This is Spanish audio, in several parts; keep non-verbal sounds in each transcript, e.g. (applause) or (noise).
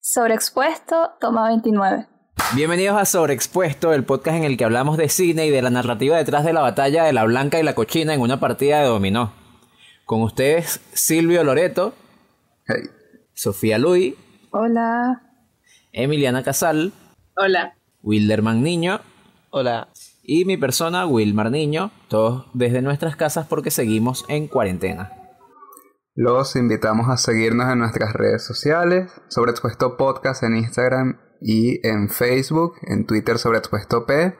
Sobreexpuesto, toma 29. Bienvenidos a Sobreexpuesto, el podcast en el que hablamos de cine y de la narrativa detrás de la batalla de la blanca y la cochina en una partida de dominó. Con ustedes, Silvio Loreto, Hey. Sofía Luis, Hola. Emiliana Casal, Hola. Wilderman Niño Hola. y mi persona, Wilmar Niño, todos desde nuestras casas porque seguimos en cuarentena. Los invitamos a seguirnos en nuestras redes sociales, Sobreexpuesto Podcast en Instagram y en Facebook, en Twitter Sobreexpuesto P.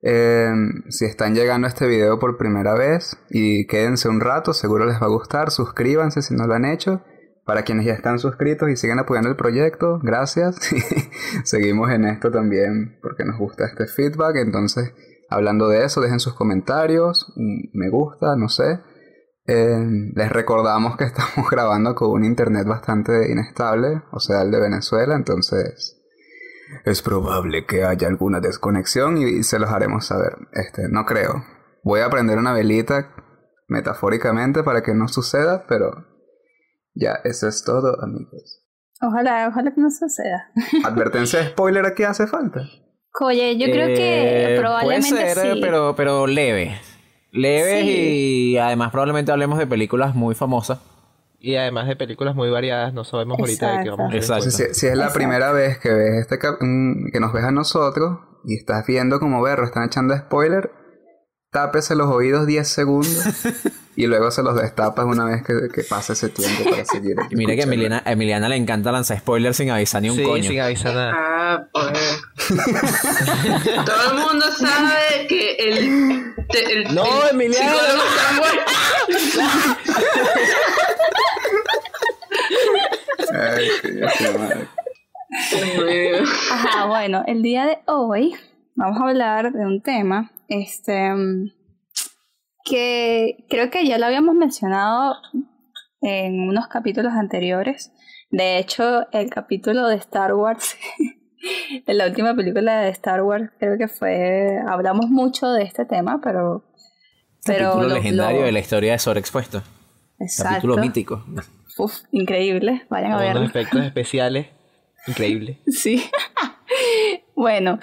Eh, si están llegando a este video por primera vez y quédense un rato, seguro les va a gustar, suscríbanse si no lo han hecho. Para quienes ya están suscritos y siguen apoyando el proyecto, gracias. (laughs) Seguimos en esto también porque nos gusta este feedback. Entonces, hablando de eso, dejen sus comentarios, me gusta, no sé. Eh, les recordamos que (laughs) estamos grabando con un internet bastante inestable, o sea, el de Venezuela, entonces es probable que haya alguna desconexión y se los haremos saber. Este, no creo. Voy a prender una velita metafóricamente para que no suceda, pero ya, eso es todo, amigos. Ojalá, ojalá que no suceda. (laughs) Advertencia de spoiler aquí hace falta. Oye, yo creo que Eh, probablemente puede ser, sí. pero, pero leve. Leves Sí. y además probablemente hablemos de películas muy famosas. Y además de películas muy variadas, no sabemos ahorita de qué vamos a hablar. Exacto. Si, si es la Exacto. primera vez que ves este cap- mm, que nos ves a nosotros y estás viendo como berro están echando spoiler, tápese los oídos 10 segundos (laughs) y luego se los destapas una vez que, que pase ese tiempo para seguir. Y (laughs) mira que a. Emiliana, a Emiliana le encanta lanzar spoilers sin avisar ni un Sí, coño. sin avisar nada. Ah, pues. (laughs) Todo el mundo sabe que el. te- el No, el está muerto. Ay, qué-. Ajá, bueno, el día de hoy vamos a hablar de un tema este que creo que ya lo habíamos mencionado en unos capítulos anteriores. De hecho, el capítulo de Star Wars, de (laughs) la última película de Star Wars, creo que fue. Hablamos mucho de este tema, pero. Pero Capítulo lo- legendario lo- de la historia de Sobreexpuesto. Exacto. Capítulo mítico. Uf, increíble. Vayan a verlo. efectos especiales. Increíble. (laughs) Sí. (laughs) bueno,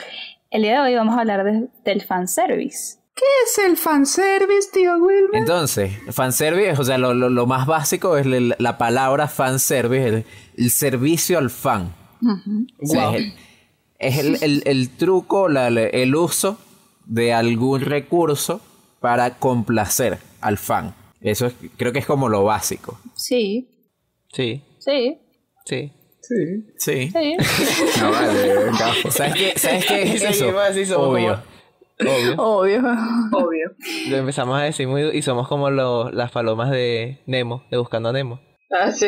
el día de hoy vamos a hablar de- del fanservice. ¿Qué es el fanservice, tío Wilmer? Entonces, fanservice, o sea, lo, lo- lo más básico es el- la palabra fanservice, el, el servicio al fan. O sea, Wow. es el, es el- el- el truco, la- el uso de algún recurso para complacer al fan. Eso es- creo que es como lo básico. Sí, Sí, sí, sí. Sí. Sí. sí. No vale, gafo. ¿Sabes qué, ¿Sabes qué es (laughs) eso? Obvio. como- Obvio. Obvio. Obvio. Lo empezamos a decir muy... Y somos como los- las palomas de Nemo, de Buscando a Nemo. Ah, sí.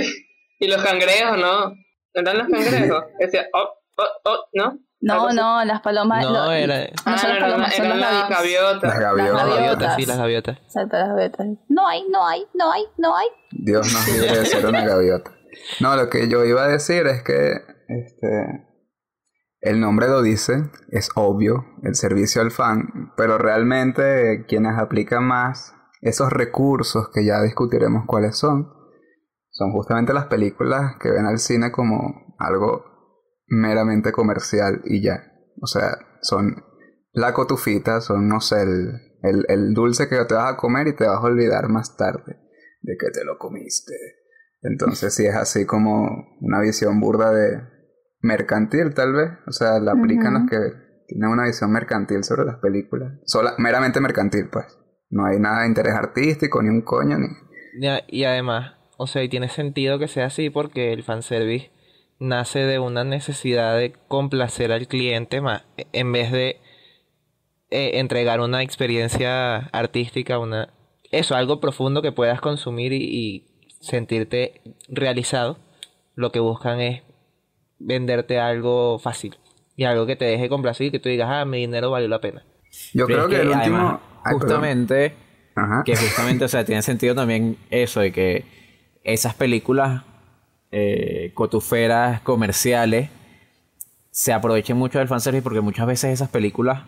Y los cangrejos, ¿no. ¿No eran los cangrejos? (laughs) Decía, oh, oh, oh, ¿no? No, no, las palomas. No, lo- era- no Ah, son no, las palomas, son eran las las gaviotas. Las gaviotas. Las gaviotas, sí, las gaviotas. Exacto, las gaviotas. No hay, no hay, no hay, no hay. Dios nos libre de ser una gaviota. No, lo que yo iba a decir es que este el nombre lo dice, es obvio, el servicio al fan, pero realmente quienes aplican más esos recursos que ya discutiremos cuáles son, son justamente las películas que ven al cine como algo meramente comercial y ya. O sea, son la cotufita, son, no sé, el, el, el dulce que te vas a comer y te vas a olvidar más tarde de que te lo comiste. Entonces sí es así como una visión burda de mercantil tal vez. O sea, la aplican los que tienen una visión mercantil sobre las películas. Sola, meramente mercantil pues. No hay nada de interés artístico, ni un coño, ni... Y además, o sea, y tiene sentido que sea así porque el fanservice nace de una necesidad de complacer al cliente más, en vez de eh, entregar una experiencia artística, una eso, algo profundo que puedas consumir y, y sentirte realizado. Lo que buscan es venderte algo fácil y algo que te deje complacer y que tú digas, ah, mi dinero valió la pena. Yo Pero creo es que, el último... además, Ay, justamente, Ajá. que justamente, o sea, tiene sentido también eso de que esas películas eh, cotuferas, comerciales, se aprovechen mucho del fanservice porque muchas veces esas películas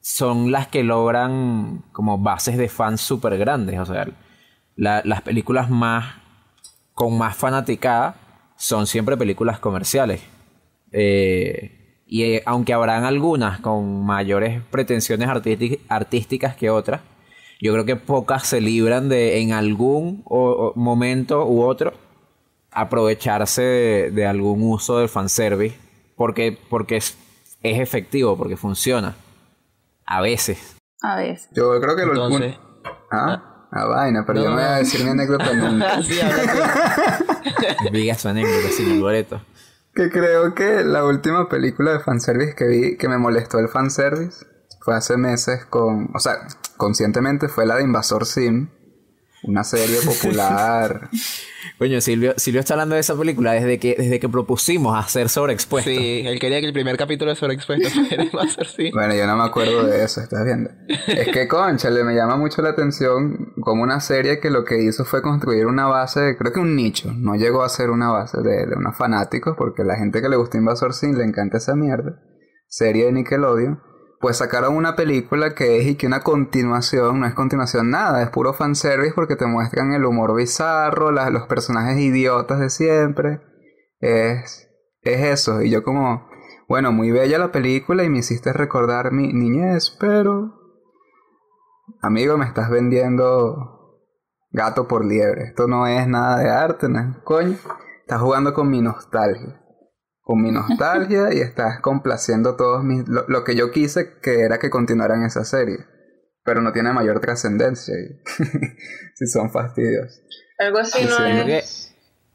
son las que logran como bases de fans súper grandes. O sea, la- las películas más con más fanaticada son siempre películas comerciales. Eh, y eh, aunque habrán algunas con mayores pretensiones artísti- artísticas que otras, yo creo que pocas se libran de en algún o- o momento u otro aprovecharse de, de algún uso del fanservice porque, porque es, es efectivo, porque funciona. A veces. A veces. Yo creo que lo Entonces, Ah, a vaina, pero No, yo no voy a decir mi anécdota (laughs) nunca. Sí, (laughs) Diga su anécdota, Loreto. Que creo que la última película de fanservice que vi que me molestó el fanservice fue hace meses con. O sea, conscientemente fue la de Invasor Sim. Una serie popular. (laughs) Coño, Silvio, Silvio está hablando de esa película desde que, desde que propusimos hacer sobreexpuesto. Sí, él quería que el primer capítulo de Sobreexpuesto (laughs) fuera Invasor Sim. Bueno, yo no me acuerdo de eso, estás viendo. Es que, concha, le me llama mucho la atención como una serie que lo que hizo fue construir una base, creo que un nicho, no llegó a ser una base de, de unos fanáticos, porque la gente que le gusta Invasor Sim le encanta esa mierda. Serie de Nickelodeon. Pues sacaron una película que es y que una continuación, no es continuación nada, es puro fanservice porque te muestran el humor bizarro, los personajes idiotas de siempre. Es, es eso. Y yo como, bueno, muy bella la película y me hiciste recordar mi niñez, pero... Amigo, me estás vendiendo gato por liebre. Esto no es nada de arte, ¿no? Coño, estás jugando con mi nostalgia. Con mi nostalgia y estás complaciendo todos mis... Lo, lo que yo quise que era que continuaran esa serie. Pero no tiene mayor trascendencia. y- (laughs) si son fastidios. Algo así Sí, no sí. es.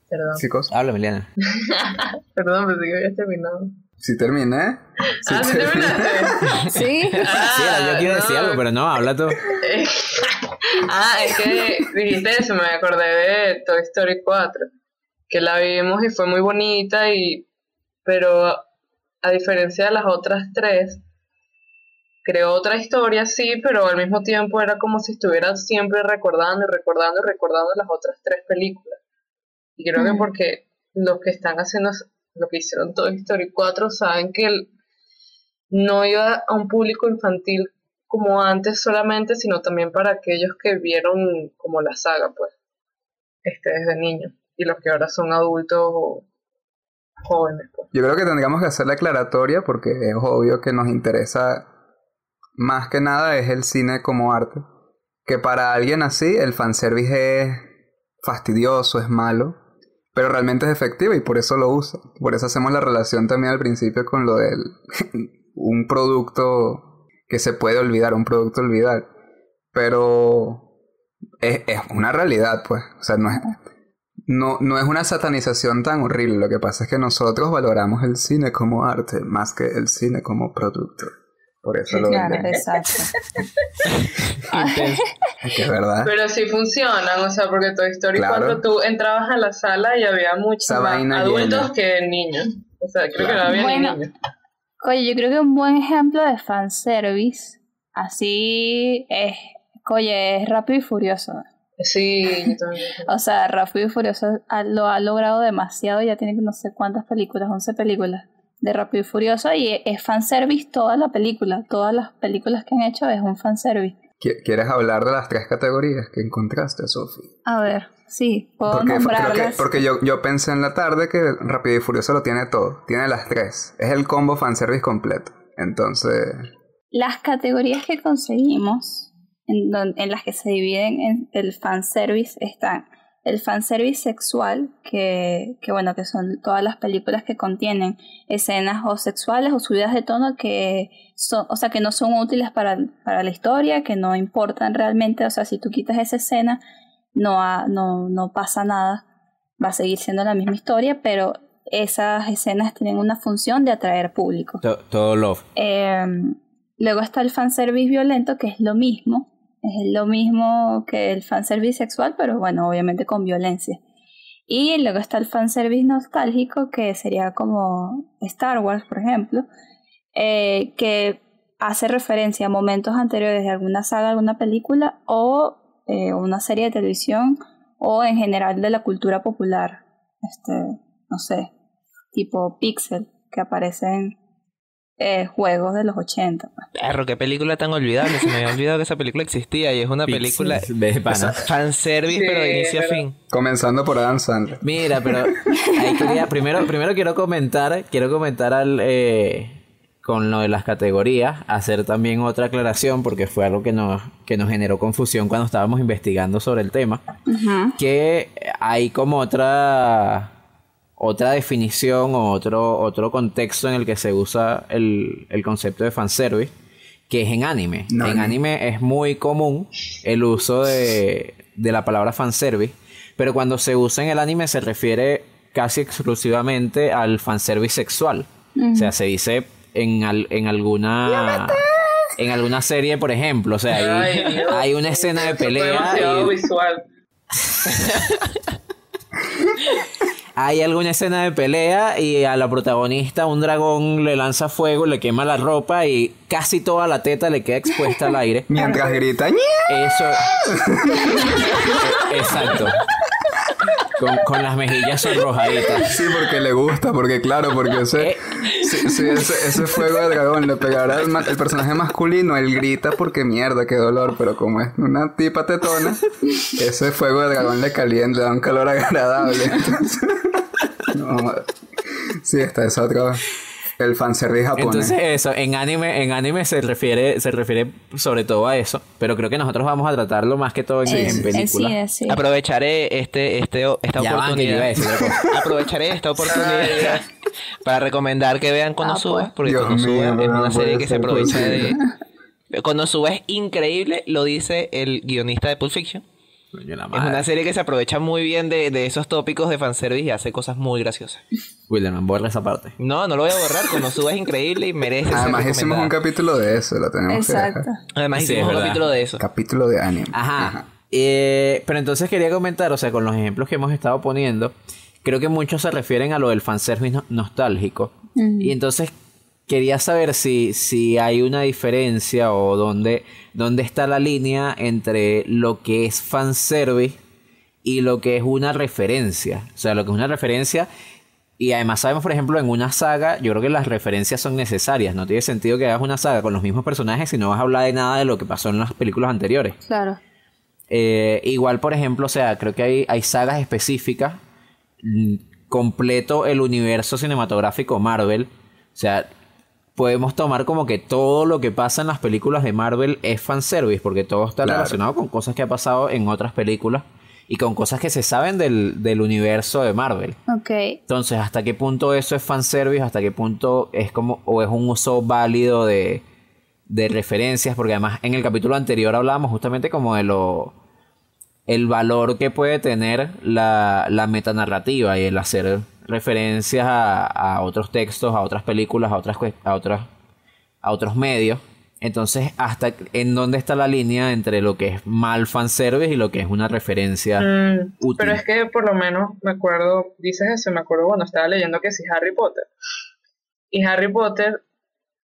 Perdón, Chicos, Habla, Emiliana. (laughs) perdón, pensé que había terminado. si terminé. Si ah, ¿sí terminé. terminaste? (laughs) Sí. Sí, era, yo quiero decir no. algo, pero no, habla tú. ah, es que dijiste eso, me acordé de Toy Story 4, que la vimos y fue muy bonita, y pero a diferencia de las otras tres, creó otra historia, sí, pero al mismo tiempo era como si estuviera siempre recordando y recordando y recordando las otras tres películas. Y creo que porque los que están haciendo lo que hicieron Toy Story 4 saben que el- no iba a un público infantil como antes solamente, sino también para aquellos que vieron como la saga, pues, este desde niños, y los que ahora son adultos o pues. Yo creo que tendríamos que hacer la aclaratoria porque es obvio que nos interesa más que nada es el cine como arte. Que para alguien así el fanservice es fastidioso, es malo, pero realmente es efectivo y por eso lo usa. Por eso hacemos la relación también al principio con lo del (laughs) un producto que se puede olvidar, un producto olvidar. Pero es, es una realidad, pues. O sea, no es, no, no es una satanización tan horrible. Lo que pasa es que nosotros valoramos el cine como arte más que el cine como producto. Por eso lo Claro, exacto. (laughs) Es que es verdad. Pero sí funcionan, o sea, porque Toy Story Claro. 4 tú entrabas a la sala y había muchos más adultos llena. que niños. O sea, creo que no había Bueno. ni niños. Oye, yo creo que un buen ejemplo de fanservice, así es, oye, es Rápido y Furioso. Sí, yo también. (laughs) O sea, Rápido y Furioso lo ha logrado demasiado, ya tiene no sé cuántas películas, 11 películas de Rápido y Furioso, y es fanservice toda la película, todas las películas que han hecho es un fanservice. ¿Qui- ¿Quieres hablar de las tres categorías que encontraste, Sophie? A ver, sí, puedo Porque, creo que- nombrarlas. porque yo, yo pensé en la tarde que Rápido y Furioso lo tiene todo. Tiene las tres. Es el combo fanservice completo. Entonces... Las categorías que conseguimos, en, don- en las que se dividen en el fanservice, están el fanservice sexual, que, que bueno, que son todas las películas que contienen escenas o sexuales o subidas de tono que son, o sea, que no son útiles para, para la historia, que no importan realmente, o sea, si tú quitas esa escena, no, ha- no, no pasa nada, va a seguir siendo la misma historia, pero esas escenas tienen una función de atraer público. To- Todo love. Eh, luego está el fanservice violento, que es lo mismo. Es lo mismo que el fanservice sexual, pero bueno, obviamente con violencia. Y luego está el fanservice nostálgico, que sería como Star Wars, por ejemplo, eh, que hace referencia a momentos anteriores de alguna saga, alguna película o eh, una serie de televisión o en general de la cultura popular. Este, no sé, tipo Pixel, que aparecen eh, juegos de los 80. pues. Perro, qué película tan olvidable. Se me había olvidado que esa película existía y es una película de pana. fanservice, Sí, pero de inicio a fin. Comenzando por Adam Sandler. Mira, pero ahí quería, primero, primero quiero comentar, quiero comentar al eh, con lo de las categorías, hacer también otra aclaración, porque fue algo que nos, que nos generó confusión cuando estábamos investigando sobre el tema. Que hay como otra otra definición o otro, otro contexto en el que se usa el, el concepto de fanservice, que es en anime. No, en no. anime es muy común el uso de, de la palabra fanservice, pero cuando se usa en el anime se refiere casi exclusivamente al fanservice sexual. O sea, se dice en, al- en alguna... En alguna serie, por ejemplo, o sea, hay, Ay, hay una escena de pelea y, (laughs) visual. (laughs) Hay alguna escena de pelea y a la protagonista un dragón le lanza fuego, le quema la ropa y casi toda la teta le queda expuesta al aire. Mientras grita. Eso. (laughs) Exacto. Con, con las mejillas sonrojaditas. Sí, porque le gusta, porque claro, porque ese, Eh. sí, sí, ese, ese fuego de dragón le pegará al el personaje masculino, él grita porque mierda, qué dolor, pero como es una tipa tetona, ese fuego de dragón le calienta, le da un calor agradable. Entonces, (laughs) no, sí, está es otro, el fanservice japonés. Entonces eso, en anime, en anime se refiere, se refiere sobre todo a eso, pero creo que nosotros vamos a tratarlo más que todo en, en En película. cine, sí. Aprovecharé este, este, esta Ya oportunidad. Aprovecharé esta oportunidad para recomendar que vean Ah, Konosuba, pues. porque Dios Konosuba mío, es una serie que se aprovecha posible. de... Konosuba es increíble, lo dice el guionista de Pulp Fiction. Es una serie que se aprovecha muy bien de, de esos tópicos de fanservice y hace cosas muy graciosas. William, borra esa parte. No, no lo voy a borrar. Konosuba es increíble y merece Además ser hicimos un capítulo de eso, lo tenemos que Exacto. dejar. Además Sí, hicimos un capítulo de eso. Capítulo de anime. Ajá. Eh, pero entonces quería comentar, o sea, con los ejemplos que hemos estado poniendo, creo que muchos se refieren a lo del fanservice no- nostálgico. Y entonces quería saber si, si hay una diferencia o dónde, dónde está la línea entre lo que es fanservice y lo que es una referencia. O sea, lo que es una referencia. Y además sabemos, por ejemplo, en una saga, yo creo que las referencias son necesarias. No tiene sentido que hagas una saga con los mismos personajes si no vas a hablar de nada de lo que pasó en las películas anteriores. Claro. Eh, igual, por ejemplo, o sea, creo que hay, hay sagas específicas. mm, Completo el universo cinematográfico Marvel. O sea, podemos tomar como que todo lo que pasa en las películas de Marvel es fanservice, porque todo está Claro. relacionado con cosas que ha pasado en otras películas y con cosas que se saben del, del universo de Marvel. Ok. Entonces, ¿hasta qué punto eso es fanservice? ¿Hasta qué punto es como, o es un uso válido de, de referencias? Porque además en el capítulo anterior hablábamos justamente como de lo el valor que puede tener la, la metanarrativa y el hacer referencias a, a otros textos, a otras películas, a otras a otras a otros medios. Entonces, hasta en dónde está la línea entre lo que es mal fanservice y lo que es una referencia Mm, útil. Pero es que por lo menos me acuerdo, dices eso, me acuerdo cuando estaba leyendo que si Harry Potter. Y Harry Potter,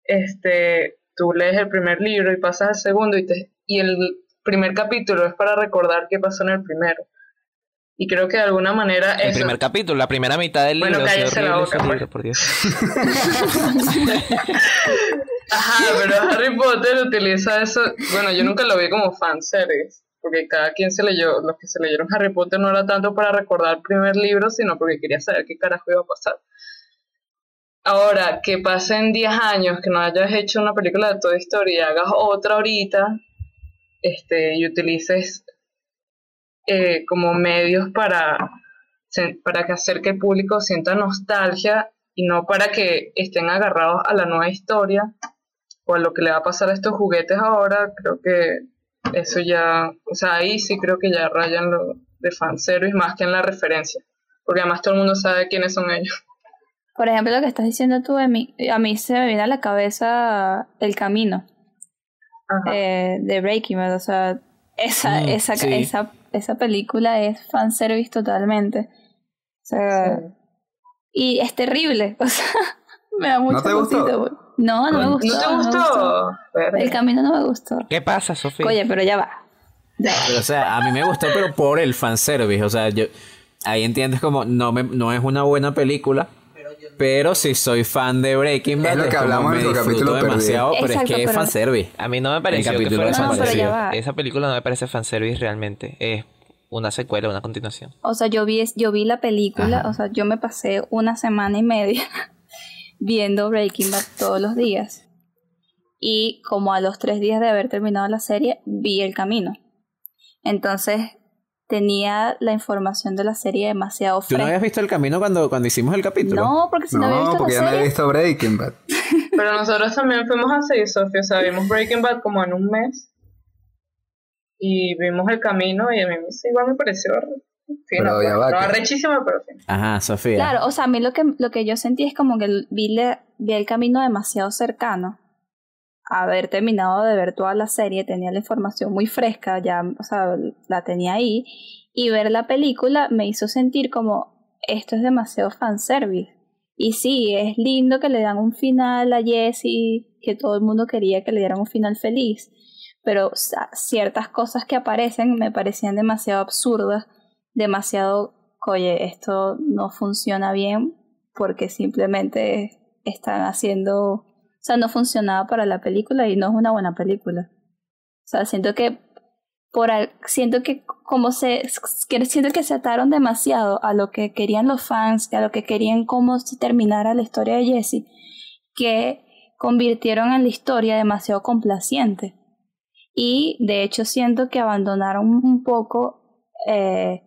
este, tú lees el primer libro y pasas al segundo y, te, y el primer capítulo es para recordar qué pasó en el primero. Y creo que de alguna manera El eso- primer capítulo, la primera mitad del Bueno, libro. sí, cállese la boca, pues. libro, por Dios. (laughs) Ajá, pero Harry Potter utiliza eso. Bueno, yo nunca lo vi como fanservice, porque cada quien se leyó, los que se leyeron Harry Potter no era tanto para recordar el primer libro, sino porque quería saber qué carajo iba a pasar. Ahora, que pasen 10 años, que no hayas hecho una película de Toy Story y hagas otra ahorita, este, y utilices eh, como medios para, para que hacer que el público sienta nostalgia y no para que estén agarrados a la nueva historia o a lo que le va a pasar a estos juguetes ahora, creo que eso ya, o sea, ahí sí creo que ya rayan lo de fanservice más que en la referencia, porque además todo el mundo sabe quiénes son ellos. Por ejemplo, lo que estás diciendo tú, a mí, a mí se me viene a la cabeza El Camino eh, de Breaking Bad. O sea, esa, Mm, esa, sí. esa, esa película es fanservice totalmente. O sea, y es terrible. (laughs) O sea, me da mucha te gustó? cosita, güey. No, no me gustó. ¿No te me gustó? El camino no me gustó. ¿Qué pasa, Sofía? Oye, pero ya va. Ya va. Pero, o sea, a mí me gustó, pero por el fanservice. O sea, yo ahí entiendes como no me, no es una buena película, Pero si soy fan de Breaking Bad, Es lo que hablamos en me el capítulo perdido. demasiado, pero Exacto, es que es fanservice. A mí no me pareció que capítulo fuera de No, pero fanservice. ya va. Esa película no me parece fanservice realmente. Es una secuela, una continuación. O sea, yo vi, yo vi la película, Ajá. o sea, yo me pasé una semana y media (laughs) viendo Breaking Bad todos los días. Y como a los tres días de haber terminado la serie, vi el camino. Entonces, tenía la información de la serie demasiado ¿Tú no fresca. habías visto el camino cuando, cuando hicimos el capítulo? No, porque si no, había No, visto porque la ya no he visto Breaking Bad. (laughs) Pero nosotros también fuimos así, Sofía. O sea, vimos Breaking Bad como en un mes. Y vimos el camino y a mí igual me pareció. Sí, Pero no, ya va, no arrechísimo, pero sí. Ajá, Sofía. Claro, o sea, a mí lo que, lo que yo sentí es como que vi, le- vi el camino demasiado cercano. Haber terminado de ver toda la serie, tenía la información muy fresca, ya, o sea, la tenía ahí. Y ver la película me hizo sentir como, esto es demasiado fanservice. Y sí, es lindo que le dan un final a Jesse, que todo el mundo quería que le dieran un final feliz. Pero ciertas cosas que aparecen me parecían demasiado absurdas, demasiado oye, esto no funciona bien porque simplemente están haciendo, sea, no funcionaba para la película y no es una buena película. O sea, siento que por siento que como se siento que se ataron demasiado a lo que querían los fans, a lo que querían cómo se terminara la historia de Jesse, que convirtieron en la historia demasiado complaciente. Y de hecho siento que abandonaron un poco eh,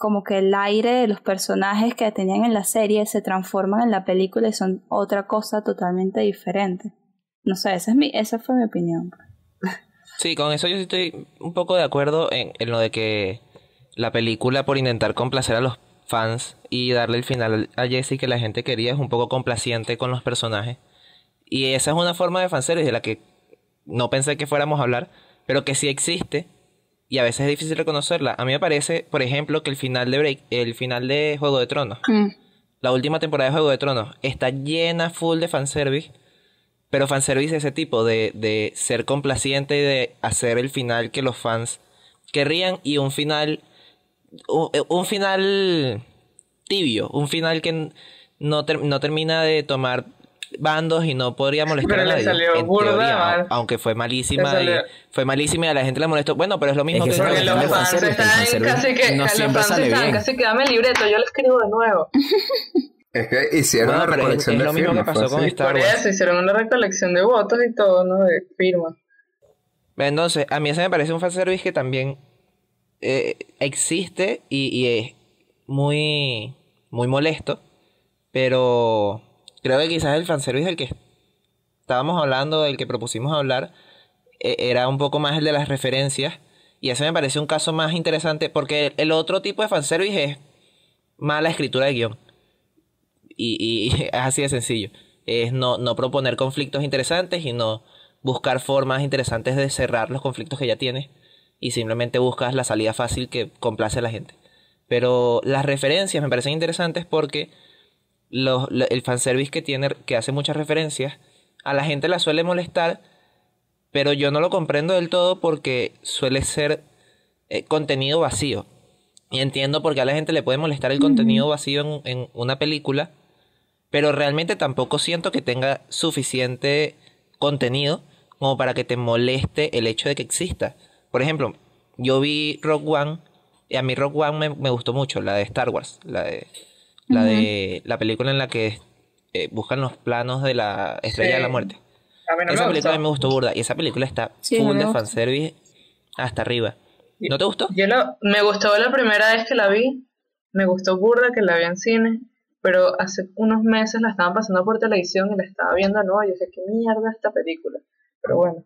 como que el aire de los personajes que tenían en la serie se transforman en la película y son otra cosa totalmente diferente. No sé, esa, es mi, esa fue mi opinión. Sí, con eso yo sí estoy un poco de acuerdo en, en lo de que la película, por intentar complacer a los fans y darle el final a Jesse que la gente quería, es un poco complaciente con los personajes. Y esa es una forma de fanservice de la que no pensé que fuéramos a hablar, pero que sí existe y a veces es difícil reconocerla. A mí me parece, por ejemplo, que el final de Break, el final de Juego de Tronos, Mm. la última temporada de Juego de Tronos, está llena full de fanservice, pero fanservice de ese tipo, de, de ser complaciente y de hacer el final que los fans querrían y un final, un, un final tibio, un final que no, ter- no termina de tomar bandos y no podría molestar Pero a le nadie. salió en burda teoría, aunque fue malísima y fue malísima y a la gente le molestó. Bueno, pero es lo mismo que que, es lo Star que los fans están casi que, no los siempre fans sale están bien. casi que dame el libreto, yo lo escribo de nuevo. (laughs) Es que hicieron Bueno, una pero es- recolección es de lo mismo que pasó con. Star Por Wars. eso hicieron una recolección de votos y todo, ¿no? De firmas. Entonces, a mí ese me parece un fanservice que también eh, existe y, y es muy, muy molesto, pero creo que quizás el fanservice del que estábamos hablando, del que propusimos hablar, eh, era un poco más el de las referencias, y ese me parece un caso más interesante, porque el, otro tipo de fanservice es mala escritura de guion. Y, y (laughs) es así de sencillo. Es no, no proponer conflictos interesantes y no buscar formas interesantes de cerrar los conflictos que ya tienes y simplemente buscas la salida fácil que complace a la gente. Pero las referencias me parecen interesantes porque los, lo- el fanservice que tiene, que hace muchas referencias, a la gente la suele molestar, pero yo no lo comprendo del todo porque suele ser eh, contenido vacío. Y entiendo por qué a la gente le puede molestar el contenido vacío en, en una película, pero realmente tampoco siento que tenga suficiente contenido como para que te moleste el hecho de que exista. Por ejemplo, yo vi Rock One y a mí Rock One me, me gustó mucho, la de Star Wars, la de la de la película en la que eh, buscan los planos de la estrella Sí. de la muerte. A mí no esa me película a mí me gustó. burda y esa película está Sí, full de fanservice hasta arriba. ¿No te gustó? Yo la- me gustó la primera vez que la vi, me gustó burda que la vi en cine, pero hace unos meses la estaban pasando por televisión y la estaba viendo de nuevo y dije, qué mierda esta película. Pero bueno,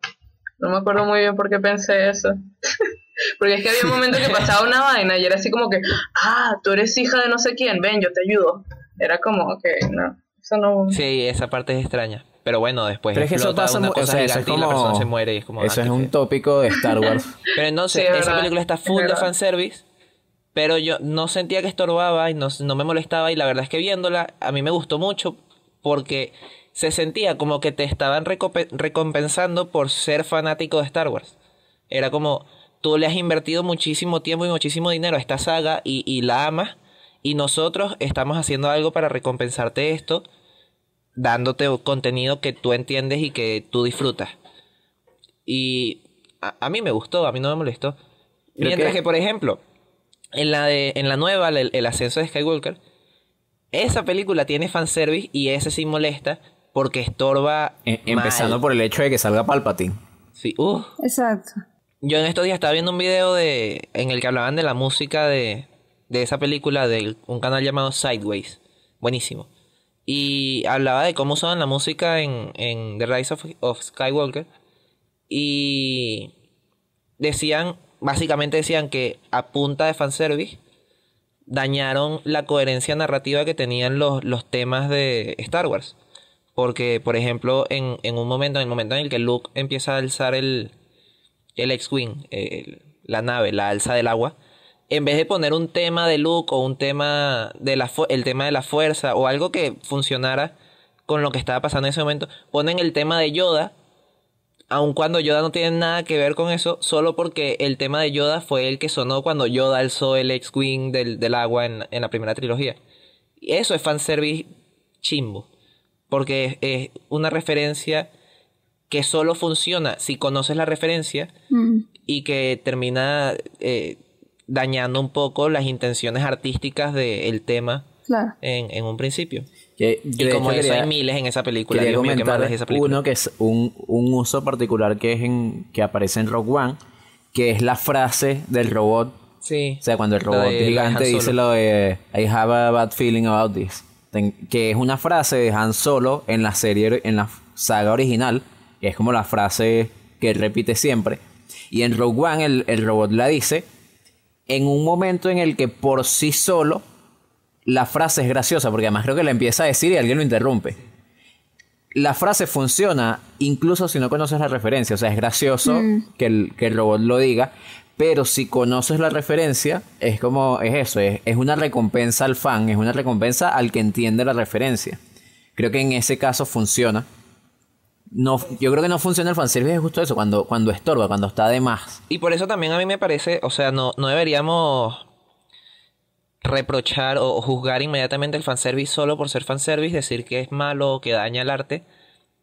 no me acuerdo muy bien por qué pensé eso. (laughs) Porque es que había un momento que pasaba una vaina y era así como que, ah, tú eres hija de no sé quién, ven, yo te ayudo. Era como que, no, eso no... Sí, esa parte es extraña. Pero bueno, después Pero es que eso pasa una mu- o cosa sea, eso es gigante y la como- persona se muere y es como... Eso ah, es un feo. tópico de Star Wars. (laughs) Pero entonces, Sí, es esa verdad, película está es full de verdad. fanservice, pero yo no sentía que estorbaba y no, no me molestaba y la verdad es que viéndola a mí me gustó mucho porque se sentía como que te estaban recompe- recompensando por ser fanático de Star Wars. Era como, tú le has invertido muchísimo tiempo y muchísimo dinero a esta saga y, y la amas Y nosotros estamos haciendo algo para recompensarte esto, dándote contenido que tú entiendes y que tú disfrutas. Y a, mí me gustó, a mí no me molestó. Mientras que, por ejemplo, en la, de, en la nueva, el, ascenso de Skywalker, esa película tiene fanservice y ese sí molesta porque estorba. E, empezando por el hecho de que salga Palpatine. Sí, uh. Exacto. Yo en estos días estaba viendo un video de en el que hablaban de la música de, de esa película de un canal llamado Sideways. Buenísimo. Y hablaba de cómo usaban la música en, en The Rise of, Skywalker. Y decían, básicamente decían que a punta de fanservice dañaron la coherencia narrativa que tenían los, los temas de Star Wars. Porque, por ejemplo, en, en un momento, en el momento en el que Luke empieza a alzar el, el X-Wing, la nave, la alza del agua, en vez de poner un tema de look o un tema de la el tema de la fuerza o algo que funcionara con lo que estaba pasando en ese momento, ponen el tema de Yoda, aun cuando Yoda no tiene nada que ver con eso, solo porque el tema de Yoda fue el que sonó cuando Yoda alzó el X-Wing del, del, agua en, en, la primera trilogía. Eso es fanservice chimbo, porque es una referencia que solo funciona si conoces la referencia mm. y que termina eh, dañando un poco las intenciones artísticas del tema en, un principio. y como eso hay miles en esa película. Dios mío, esa película. Uno que es un, uso particular que es en, que aparece en Rogue One, que es la frase del robot. Sí. O sea, cuando el robot gigante dice lo de I have a bad feeling about this. Que es una frase de Han Solo en la serie, en la saga original es como la frase que repite siempre. Y en Rogue One el, robot la dice en un momento en el que por sí solo la frase es graciosa, porque además creo que la empieza a decir y alguien lo interrumpe. La frase funciona incluso si no conoces la referencia, o sea, es gracioso mm. que, el, que, el, robot lo diga, pero si conoces la referencia, es como, es eso, es, es una recompensa al fan, es una recompensa al que entiende la referencia. Creo que en ese caso funciona no, yo creo que no funciona el fanservice es justo eso, cuando, cuando estorba, cuando está de más. Y por eso también a mí me parece, o sea, no, no deberíamos reprochar o juzgar inmediatamente el fanservice solo por ser fanservice, decir que es malo o que daña el arte,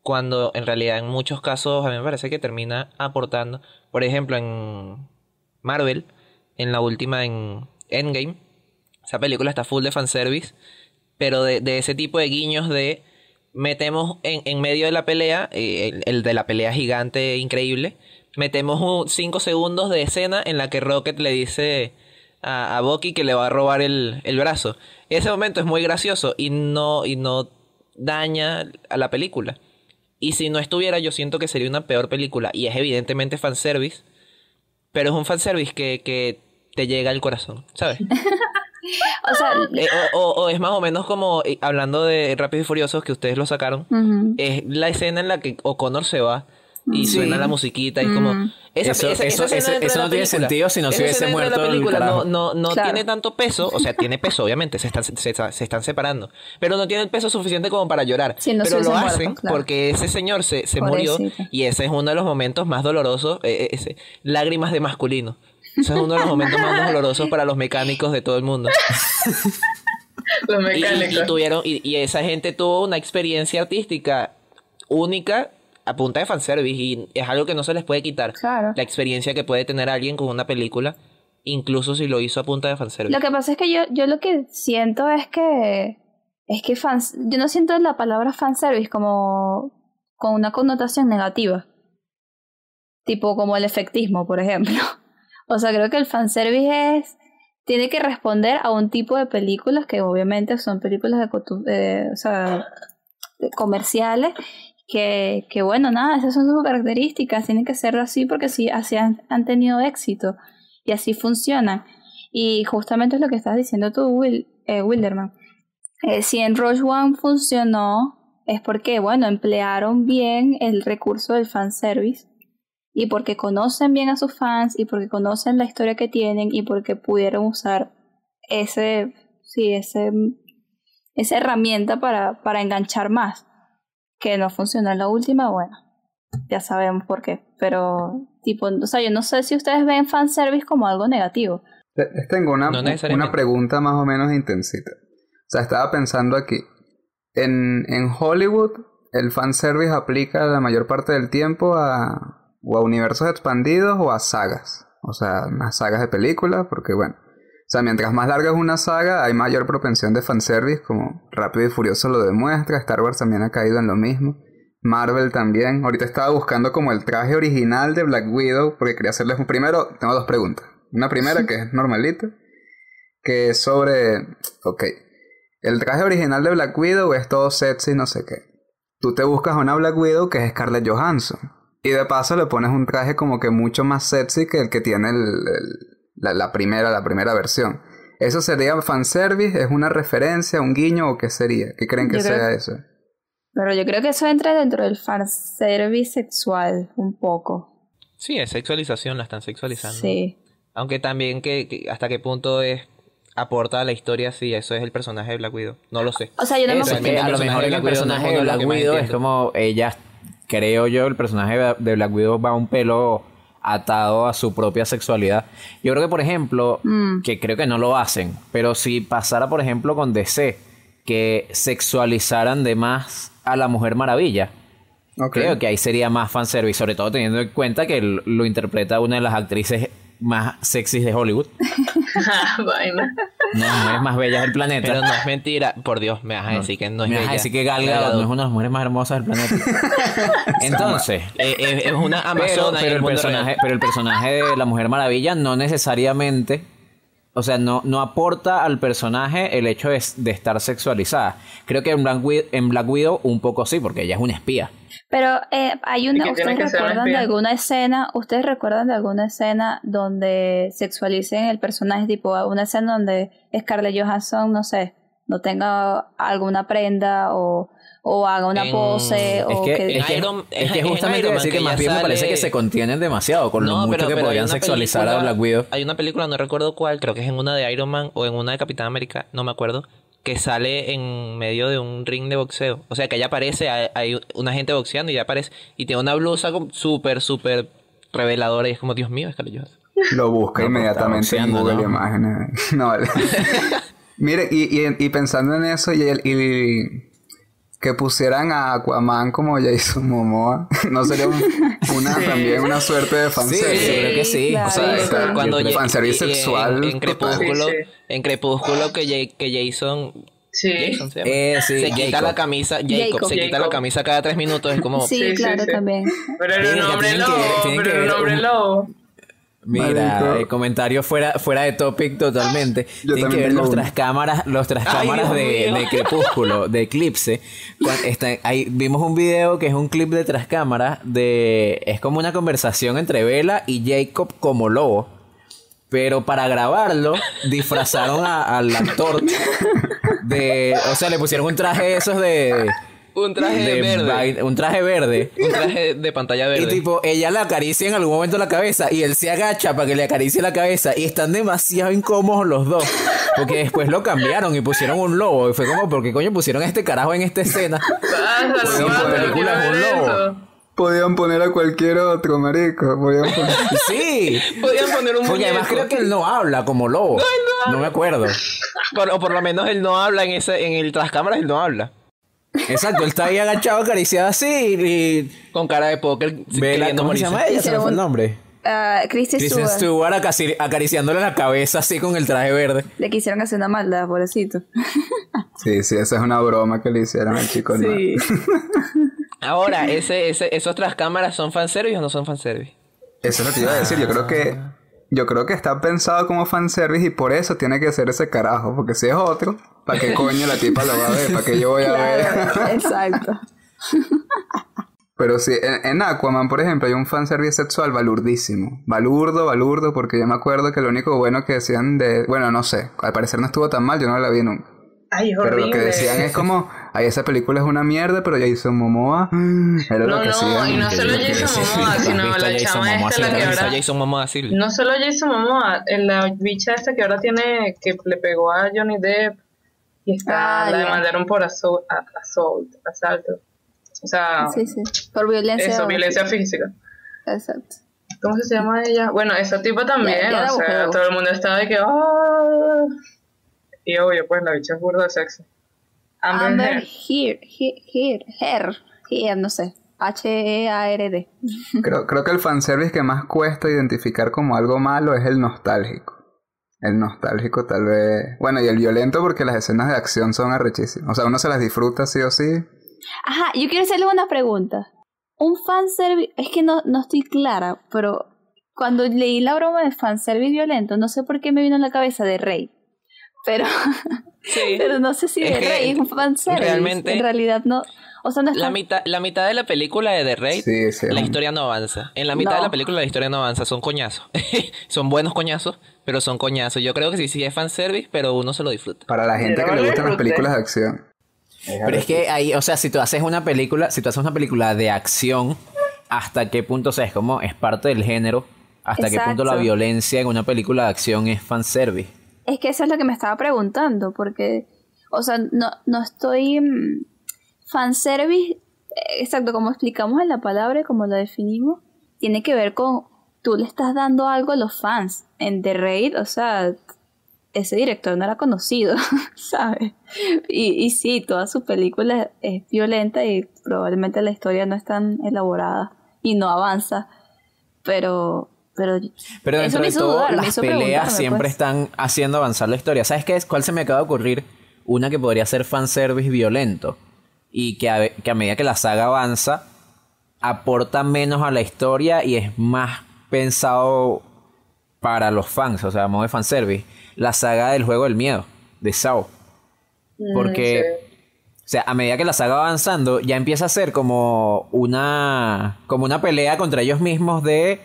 cuando en realidad en muchos casos a mí me parece que termina aportando. Por ejemplo, en Marvel, en la última en Endgame, esa película está full de fanservice, pero de, de ese tipo de guiños de metemos en, en medio de la pelea, eh, el, de la pelea gigante increíble, metemos 5 segundos de escena en la que Rocket le dice a, a Bucky que le va a robar el, el, brazo. Ese momento es muy gracioso y no, y no daña a la película. Y si no estuviera, yo siento que sería una peor película. Y es evidentemente fanservice. Pero es un fanservice que, que te llega al corazón, ¿sabes? (laughs) (laughs) o sea, eh, o, es más o menos como eh, hablando de Rápidos y Furiosos que ustedes lo sacaron. Es la escena en la que O'Connor se va y suena la musiquita y como eso, no tiene sentido si no se hubiese muerto la película no, no, no tiene tanto peso o sea tiene peso obviamente se están, se, están separando pero no tiene el peso suficiente como para llorar pero lo hacen porque ese señor se, se murió y ese es uno de los momentos más dolorosos eh, ese, lágrimas de masculino ese es uno de los momentos más (laughs) dolorosos para los mecánicos de todo el mundo. (laughs) los mecánicos. Y, tuvieron, y, esa gente tuvo una experiencia artística única a punta de fanservice y es algo que no se les puede quitar. Claro. La experiencia que puede tener alguien con una película, incluso si lo hizo a punta de fanservice. Lo que pasa es que yo, yo lo que siento es que es que fans, yo no siento la palabra fanservice como con una connotación negativa. Tipo como el efectismo, por ejemplo. O sea, creo que el fanservice es, tiene que responder a un tipo de películas que obviamente son películas de, o sea, comerciales que, que, bueno, nada, esas son sus características, tienen que ser así porque sí, así han, tenido éxito y así funcionan. Y justamente es lo que estás diciendo tú, eh, Wilderman. Eh, si en Rogue One funcionó, es porque, bueno, emplearon bien el recurso del fanservice y porque conocen bien a sus fans y porque conocen la historia que tienen y porque pudieron usar ese, sí, ese, esa herramienta para, para enganchar más. Que no funcionó en la última, bueno, ya sabemos por qué. Pero, tipo, o sea, yo no sé si ustedes ven fanservice como algo negativo. Les tengo una, No una pregunta más o menos intensita. O sea, estaba pensando aquí. En, en Hollywood, el fanservice aplica la mayor parte del tiempo a, o a universos expandidos o a sagas. O sea, unas sagas de películas, porque bueno. O sea, mientras más larga es una saga, hay mayor propensión de fanservice, como Rápido y Furioso lo demuestra. Star Wars también ha caído en lo mismo. Marvel también. Ahorita estaba buscando como el traje original de Black Widow, porque quería hacerles un primero. Tengo dos preguntas. Una primera que es normalita, que es sobre. Ok. El traje original de Black Widow es todo sexy, no sé qué. Tú te buscas una Black Widow que es Scarlett Johansson. Y de paso le pones un traje como que mucho más sexy que el que tiene el- el- la, la primera, la primera versión. ¿Eso sería fanservice? ¿Es una referencia, un guiño o qué sería? ¿Qué creen que Yo creo- sea eso? Pero yo creo que eso entra dentro del fanservice sexual, un poco. Sí, es sexualización, la están sexualizando. Sí. Aunque también que, que hasta qué punto es aporta a la historia si eso es el personaje de Black Widow. No lo sé. O sea, yo no me a lo mejor el personaje de Black Widow es como ella, creo yo, el personaje de Black Widow va un pelo atado a su propia sexualidad. Yo creo que, por ejemplo, Mm. que creo que no lo hacen, pero si pasara, por ejemplo, con DC, que sexualizaran de más a la Mujer Maravilla, Ok. creo que ahí sería más fanservice, sobre todo teniendo en cuenta que lo interpreta una de las actrices más sexys de Hollywood, (laughs) Vaina. Una de las mujeres más bellas del planeta. Pero no es mentira. Por Dios, me vas a decir que no es Me vas a bella. decir que Gal Gadot no es una de las mujeres más hermosas del planeta. (laughs) Entonces, Eh, eh, es una pero, amazona en pero el personaje, pero el personaje de la Mujer Maravilla no necesariamente, o sea, no, no aporta al personaje el hecho de, de estar sexualizada. Creo que en Black, Widow, en Black Widow un poco sí, porque ella es una espía. Pero eh, hay una, ¿ustedes recuerdan de alguna escena? ¿Ustedes recuerdan de alguna escena donde sexualicen el personaje? Tipo, una escena donde Scarlett Johansson, no sé, no tenga alguna prenda o, o haga una En- pose Es o que, que... es que, Iron- es que en justamente decir que, que más bien me parece que se contienen demasiado con lo mucho que hay podrían sexualizar a Black Widow. Hay una película, no recuerdo cuál, creo que es en una de Iron Man o en una de Capitán América, no me acuerdo, que sale en medio de un ring de boxeo. O sea, que ella aparece, hay, hay una gente boxeando y ella aparece y tiene una blusa como súper, súper reveladora y es como, Dios mío, es Scarlett Johansson. Lo busca No, pero inmediatamente en Google ¿no? Imágenes. (laughs) No, vale. (laughs) Mire, y, y, y pensando en eso y, el- y que pusieran a Aquaman como Jason Momoa, (laughs) ¿no sería un- una, también una suerte de Sí, fanservice? yo creo que sí. Claro. O sea, Sí, Cuando fanservice sexual en. Crepúsculo, Sí, sí. en Crepúsculo que, que Jason, Sí. Jason se llama, Eh, sí, se quita Jacob. la camisa, Jacob, Jacob. se quita la camisa cada tres minutos, es como, Sí, Sí, sí, claro, sí. también. Pero era un hombre lobo, pero era un hombre lobo. Mira, el comentario fuera, fuera de topic totalmente. Yo Tienen que ver tengo los uno. tras cámaras, los tras Ay, cámaras de, Crepúsculo, de Eclipse. (laughs) Está- ahí vimos un video que es un clip de tras cámaras de es como una conversación entre Bella y Jacob como lobo. Pero para grabarlo, disfrazaron a- al actor (laughs) de. O sea, le pusieron un traje de esos de. Un traje de verde, un traje verde. un traje de pantalla verde. Y tipo, ella le acaricia en algún momento la cabeza y él se agacha para que le acaricie la cabeza y están demasiado incómodos los dos. Porque después lo cambiaron y pusieron un lobo. Y fue como, ¿por qué coño pusieron a este carajo en esta escena? Pásalo, Sí, pásalo, la película es un lobo. eso. Podían poner a cualquier otro, marico. Podían poner... Sí. Podían poner un Porque además creo que él no habla como lobo. No, me acuerdo. Por- o por lo menos él no habla en ese, en el tras cámaras él no habla. Exacto, él está ahí agachado, acariciado así y... Con cara de póker Vela, queriendo ¿cómo se llama ella? Se me fue el nombre. Ah, Christy Kristen Stewart. Stewart acariciándole la cabeza así con el traje verde. Le quisieron hacer una maldad, pobrecito. (laughs) Sí, sí, esa es una broma que le hicieron al chico. ¿no? Sí. (laughs) Ahora, ese, ese, esos tras cámaras son fanservice o no son fanservice. Eso es lo que iba a decir. Yo creo que yo creo que está pensado como fanservice y por eso tiene que ser ese carajo. Porque si es otro, ¿para qué coño la tipa lo va a ver? ¿Para qué yo voy a ver? (laughs) Exacto. (laughs) Pero sí, en, en Aquaman, por ejemplo, hay un fanservice sexual balurdísimo. Balurdo, balurdo, porque yo me acuerdo que lo único bueno que decían de... Bueno, no sé, al parecer no estuvo tan mal, yo no la vi nunca. Ay, es Pero lo que decían es como, ay, esa película es una mierda, pero Jason Momoa (gasps) era lo No, que no, hacían. y no solo Jason sí. Momoa, ¿Has sino la Jason chama Momoa esta, la que ahora... Jason Momoa así. No solo Jason Momoa, la bicha esta que ahora tiene, que le pegó a Johnny Depp y está, Ah, la demandaron por assault, asalto. O sea, Sí, sí. Por violencia. eso, violencia física. Exacto. ¿Cómo se llama ella? Bueno, esa tipa también, Ya- ya la o sea, todo el mundo estaba de que, "Ah". Y obvio, pues la bicha es burda de sexy. Amber, Amber Heard. Heard, Heard, Heard, no sé. H-E-A-R-D. Creo, creo que el fanservice que más cuesta identificar como algo malo es el nostálgico. El nostálgico tal vez... Bueno, y el violento porque las escenas de acción son arrechísimas. O sea, uno se las disfruta sí o sí. Ajá, yo quiero hacerle una pregunta. Un fanservice, es que no, no estoy clara, pero cuando leí la broma de fanservice violento, no sé por qué me vino en la cabeza de Rey. Pero, Sí. (laughs) pero no sé si Es de que Rey es un fanservice. realmente- en realidad no. O sea, no La mitad, la mitad de la película de The Raid, Sí, sí. la historia no avanza. En la mitad de la película la historia no avanza, son coñazos. (laughs) son buenos coñazos, pero son coñazos. Yo creo que sí, sí es fanservice, pero uno se lo disfruta. Para la gente que le gustan las películas de acción. Pero es que ahí, o sea, si tú haces una película, si tú haces una película de acción, ¿hasta qué punto, o sea, es como, es parte del género? ¿Hasta qué punto la violencia en una película de acción es fanservice? Es que eso es lo que me estaba preguntando, porque, o sea, no, no estoy... mm, fanservice, eh, exacto, como explicamos en la palabra y como lo definimos, tiene que ver con, tú le estás dando algo a los fans. En The Raid, o sea, ese director no era conocido, (laughs) ¿sabes? Y, y sí, toda su película es violenta y probablemente la historia no es tan elaborada y no avanza, pero... Pero, Pero dentro de todo, dudar, las peleas preguntarme, siempre pues. están haciendo avanzar la historia. ¿Sabes qué es? ¿Cuál se me acaba de ocurrir? Una que podría ser fanservice violento. Y que a, que a medida que la saga avanza, aporta menos a la historia y es más pensado para los fans, o sea, modo de fanservice. La saga del juego del miedo, de Sao. Porque, o sea, a medida que la saga va avanzando, ya empieza a ser como una, como una pelea contra ellos mismos de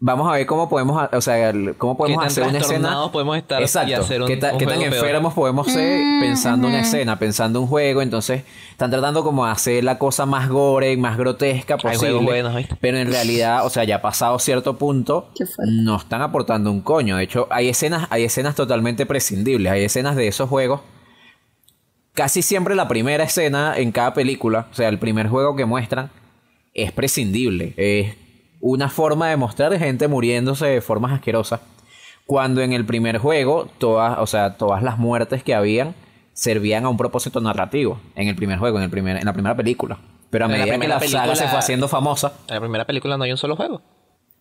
vamos a ver cómo podemos, o sea, el- cómo podemos hacer una escena. podemos estar y Exacto. hacer un- ¿Qué, ta- un qué tan peor? enfermos podemos ser pensando una escena, pensando un juego? Entonces, están tratando como de hacer la cosa más gore, más grotesca posible. ¿viste? Pero en realidad, o sea, ya pasado cierto punto, no están aportando un coño. De hecho, hay escenas, hay escenas totalmente prescindibles. Hay escenas de esos juegos. Casi siempre la primera escena en cada película, o sea, el primer juego que muestran, es prescindible. Es una forma de mostrar gente muriéndose de formas asquerosas. Cuando en el primer juego, todas, o sea, todas las muertes que habían servían a un propósito narrativo. En el primer juego, en, el primer, en la primera película. Pero a En la medida que la saga se película- fue haciendo famosa, En la primera película no hay un solo juego.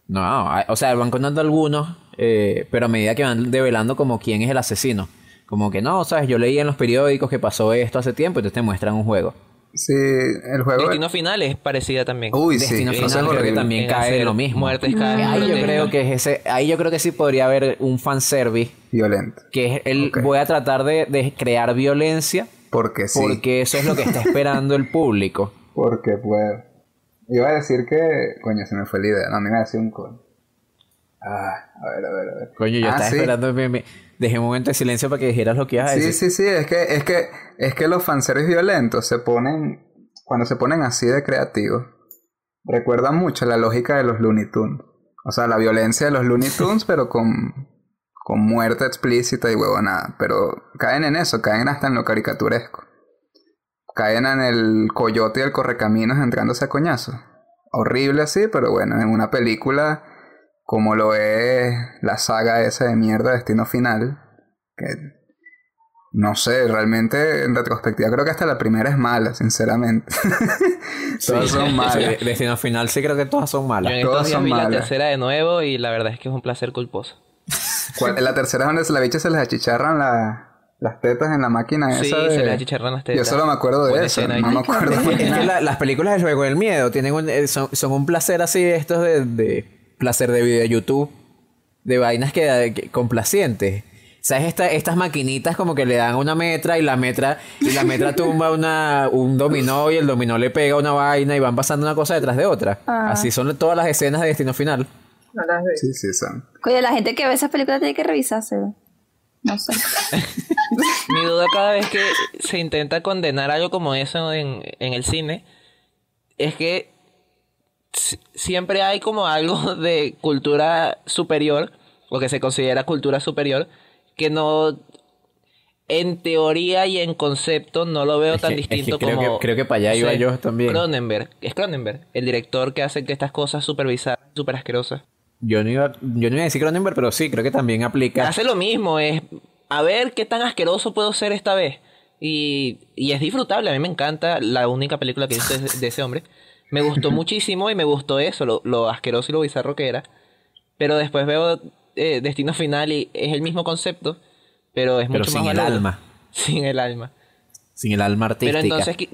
no, o sea, van contando algunos, eh, pero a medida que van develando como quién es el asesino. Como que no, sabes, yo leí en los periódicos que pasó esto hace tiempo, entonces te muestran un juego. Sí, el juego... Destino Final es parecida también. Uy, sí, Destino eso Final es creo que también En cae en lo mismo. muertes cada vez más Ahí yo creo que es ese, ahí yo creo que sí podría haber un fanservice, Violento. que es el voy a tratar de, de crear violencia, Porque sí. porque eso es lo que está esperando el público. (laughs) Porque puedo. Iba a decir que... Coño, se me fue la idea. No, me iba a decir un coño. Ah, a ver, a ver, a ver. Coño, yo Ah, estaba sí. esperando, me, me- dejé un momento de silencio para que dijeras lo que ibas a Sí, decir. sí, sí, es que, es que, es que los fanservice violentos se ponen, cuando se ponen así de creativos, recuerdan mucho la lógica de los Looney Tunes. O sea, la violencia de los Looney (laughs) Tunes, pero con, con muerte explícita y huevonada. Pero caen en eso, caen hasta en lo caricaturesco. Caen en el coyote y el correcaminos entrándose a coñazo. Horrible así, pero bueno, en una película como lo es la saga esa de mierda Destino Final, que no sé, realmente en retrospectiva creo que hasta la primera es mala, sinceramente. (laughs) Todas son Sí, malas. Destino Final sí creo que todas son Yo malas. en Todas son vi la malas. tercera de nuevo y la verdad es que es un placer culposo. ¿Cuál- en la tercera es donde se la bicha se les achicharran la- las tetas en la máquina Sí, esa de... se las Yo tetas. solo me acuerdo de Buena eso, escena, no me acuerdo Es que la- las películas del juego del miedo tienen un- eh, son, son un placer así de estos de, de placer de video de YouTube, de vainas que, que- complacientes. ¿Sabes? Esta- estas maquinitas como que le dan una metra y la metra y la metra (laughs) tumba una, un dominó y el dominó le pega una vaina y van pasando una cosa detrás de otra. Ah. Así son todas las escenas de Destino Final. No las vi. Sí, sí, son. Oye, la gente que ve esas películas tiene que revisarse. No sé. (laughs) Mi duda cada vez que se intenta condenar algo como eso en, en el cine es que siempre hay como algo (laughs) de cultura superior, o que se considera cultura superior, que no, en teoría y en concepto, no lo veo Es tan que- es que distinto creo como... que- creo que para allá iba yo también. Cronenberg, es Cronenberg, el director que hace que estas cosas super bizarras, super asquerosas. yo no iba, yo no iba a decir Cronenberg, pero sí, creo que también aplica. Hace lo mismo, es a ver qué tan asqueroso puedo ser esta vez. Y, y es disfrutable, a mí me encanta la única película que hice de, de ese hombre. Me gustó muchísimo y me gustó eso, lo, lo asqueroso y lo bizarro que era. Pero después veo eh, Destino Final y es el mismo concepto, pero es Pero mucho sin más el alma. (laughs) Sin el alma. Sin el alma artística. Pero entonces,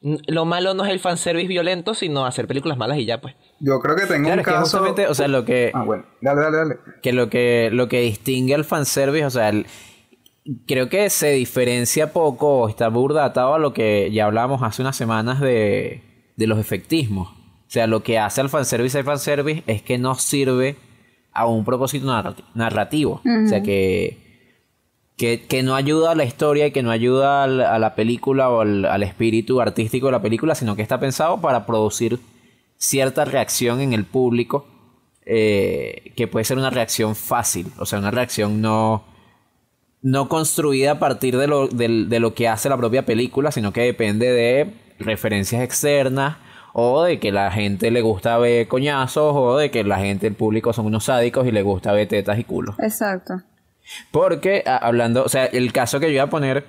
lo malo no es el fanservice violento, sino hacer películas malas y ya, pues. Yo creo que tengo Claro, un es que caso... justamente, o sea, lo que, Ah, bueno. Dale, dale, dale. que lo que lo que distingue al fanservice, o sea, el- creo que se diferencia poco, está burda atado a lo que ya hablábamos hace unas semanas de, de los efectismos. O sea, lo que hace al fanservice el fanservice es que no sirve a un propósito narrati- narrativo. O sea, que, que, que no ayuda a la historia y que no ayuda al- a la película o al, al espíritu artístico de la película, sino que está pensado para producir cierta reacción en el público eh, que puede ser una reacción fácil, o sea, una reacción no, no construida a partir de lo, de lo que hace la propia película, sino que depende de referencias externas o de que la gente le gusta ver coñazos o de que la gente, el público son unos sádicos y le gusta ver tetas y culos. Exacto. Porque, a- hablando, o sea, el caso que yo iba a poner,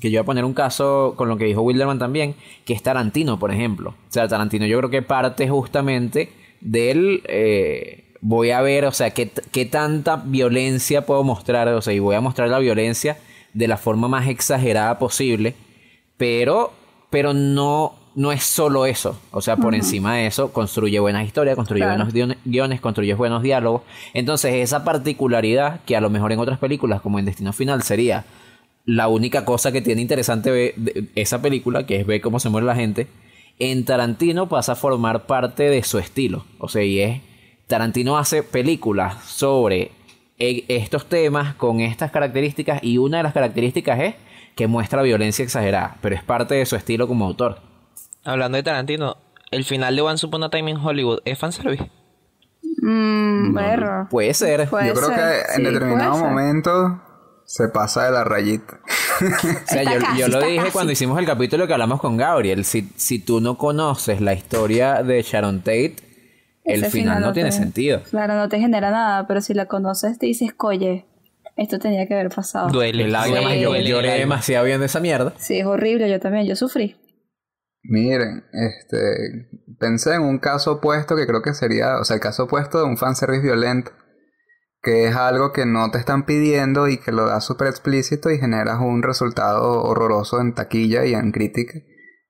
que yo iba a poner un caso con lo que dijo Wilderman también, que es Tarantino, por ejemplo. O sea, Tarantino yo creo que parte justamente del... eh, voy a ver, o sea, qué, qué tanta violencia puedo mostrar, o sea, y voy a mostrar la violencia de la forma más exagerada posible, pero, pero no, no es solo eso. O sea, por encima de eso, construye buenas historias, construye Claro. buenos guiones- construye buenos diálogos. Entonces, esa particularidad que a lo mejor en otras películas, como en Destino Final, sería la única cosa que tiene interesante de- esa película, que es ver cómo se muere la gente, en Tarantino pasa a formar parte de su estilo. O sea, y es. Tarantino hace películas sobre e- estos temas con estas características, y una de las características es que muestra violencia exagerada, pero es parte de su estilo como autor. Hablando de Tarantino, el final de Once Upon a Time in Hollywood es fanservice. Mm, berro. Puede ser. Puede Yo creo ser, que en sí, determinado momento se pasa de la rayita. O sea, yo, casi, yo lo dije casi. cuando hicimos el capítulo que hablamos con Gabriel. Si, si tú no conoces la historia de Sharon Tate, el final no tiene te- sentido. Claro, no te genera nada, pero si la conoces te dices, coye, esto tenía que haber pasado. Duele. Lágrimas, Sí. yo lloré demasiado viendo esa mierda. Sí, es horrible, yo también, yo sufrí. Miren, este, pensé en un caso opuesto que creo que sería, o sea, el caso opuesto de un fanservice violento, que es algo que no te están pidiendo y que lo das súper explícito y generas un resultado horroroso en taquilla y en crítica,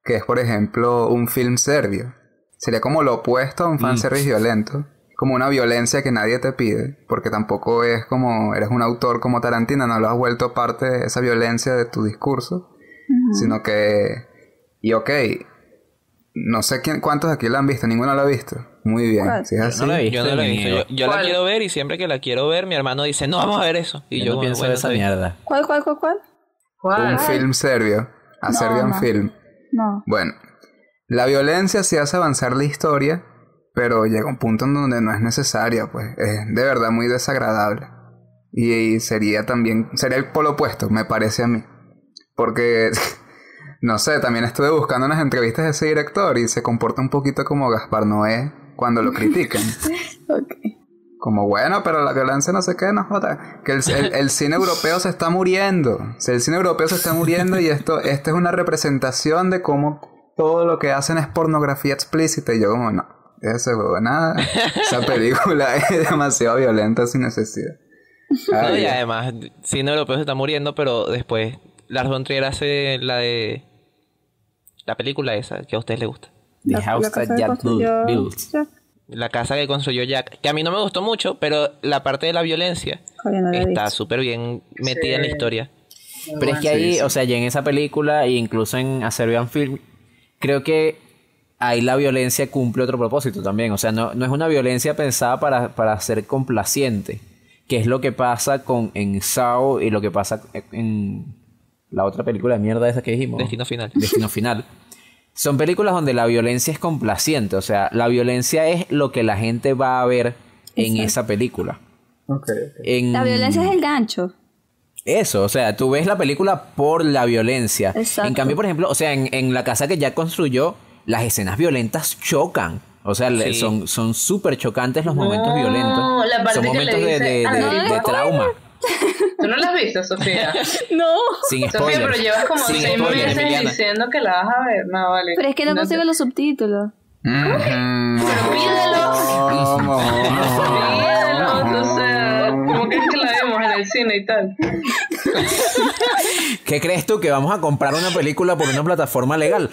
que es por ejemplo un film serbio. Sería como lo opuesto a un fanservice violento, como una violencia que nadie te pide, porque tampoco es como eres un autor como Tarantino, no lo has vuelto parte de esa violencia de tu discurso, sino que y ok, no sé quién, cuántos aquí la han visto, ninguno la ha visto. Muy bien, ¿Cuál? si es Yo así. no la he visto. Yo no la he visto. Yo, yo la quiero ver y siempre que la quiero ver, mi hermano dice, no, vamos a ver eso. Y Yo, yo, no pienso bueno, en esa mierda. ¿Cuál, cuál, cuál, cuál? ¿Cuál? Un film serbio, a No, Serbian no. Film. No. Bueno, la violencia sí hace avanzar la historia, pero llega un punto en donde no es necesaria, pues es de verdad muy desagradable. Y, sería también, sería el polo opuesto, me parece a mí. Porque, (laughs) no sé, también estuve buscando unas entrevistas de ese director y se comporta un poquito como Gaspar Noé cuando lo critican. (laughs) Ok. Como bueno, pero la violencia no sé qué, no joda. Que el, el- el cine europeo se está muriendo. O sea, el cine europeo se está muriendo y esto, esto es una representación de cómo todo lo que hacen es pornografía explícita. Y yo como, no, ese huevo, nada. Esa película (laughs) es demasiado violenta sin necesidad. No, y además, cine europeo se está muriendo, pero después Lars von Trier hace la de... La película esa, que a ustedes les gusta. The La- House That Jack Built. Jack. La casa que construyó Jack, que a mí no me gustó mucho, pero la parte de la violencia no la está súper bien metida en la historia. Pero es que ahí, o sea, ya en esa película e incluso en A Serbian Film, creo que ahí la violencia cumple otro propósito también. O sea, no, no es una violencia pensada para, para ser complaciente, que es lo que pasa con en Saw y lo que pasa en la otra película de mierda esa que dijimos. Destino final. Destino Final. Son películas donde la violencia es complaciente, o sea, la violencia es lo que la gente va a ver en Exacto. esa película. En- La violencia es el gancho. eso, o sea, tú ves la película por la violencia. Exacto. En cambio, por ejemplo, o sea, en, en la casa que ya construyó, las escenas violentas chocan. O sea, le- Sí. son son súper chocantes los momentos No, violentos. la parte son que le momentos de, dice, de- "Ah, de- no, de no, trauma. (laughs) ¿Tú no la has visto, Sofía? (laughs) No. Sin Sofía, spoilers. pero llevas como Sin seis spoilers, meses Emiliana. diciendo que la vas a ver. No, vale. Pero es que no te- consigo los subtítulos. Pero pídelo. Pídelo, o sea, ¿cómo crees que la vemos en el cine y tal? ¿Qué crees tú que vamos a comprar una película por una plataforma legal?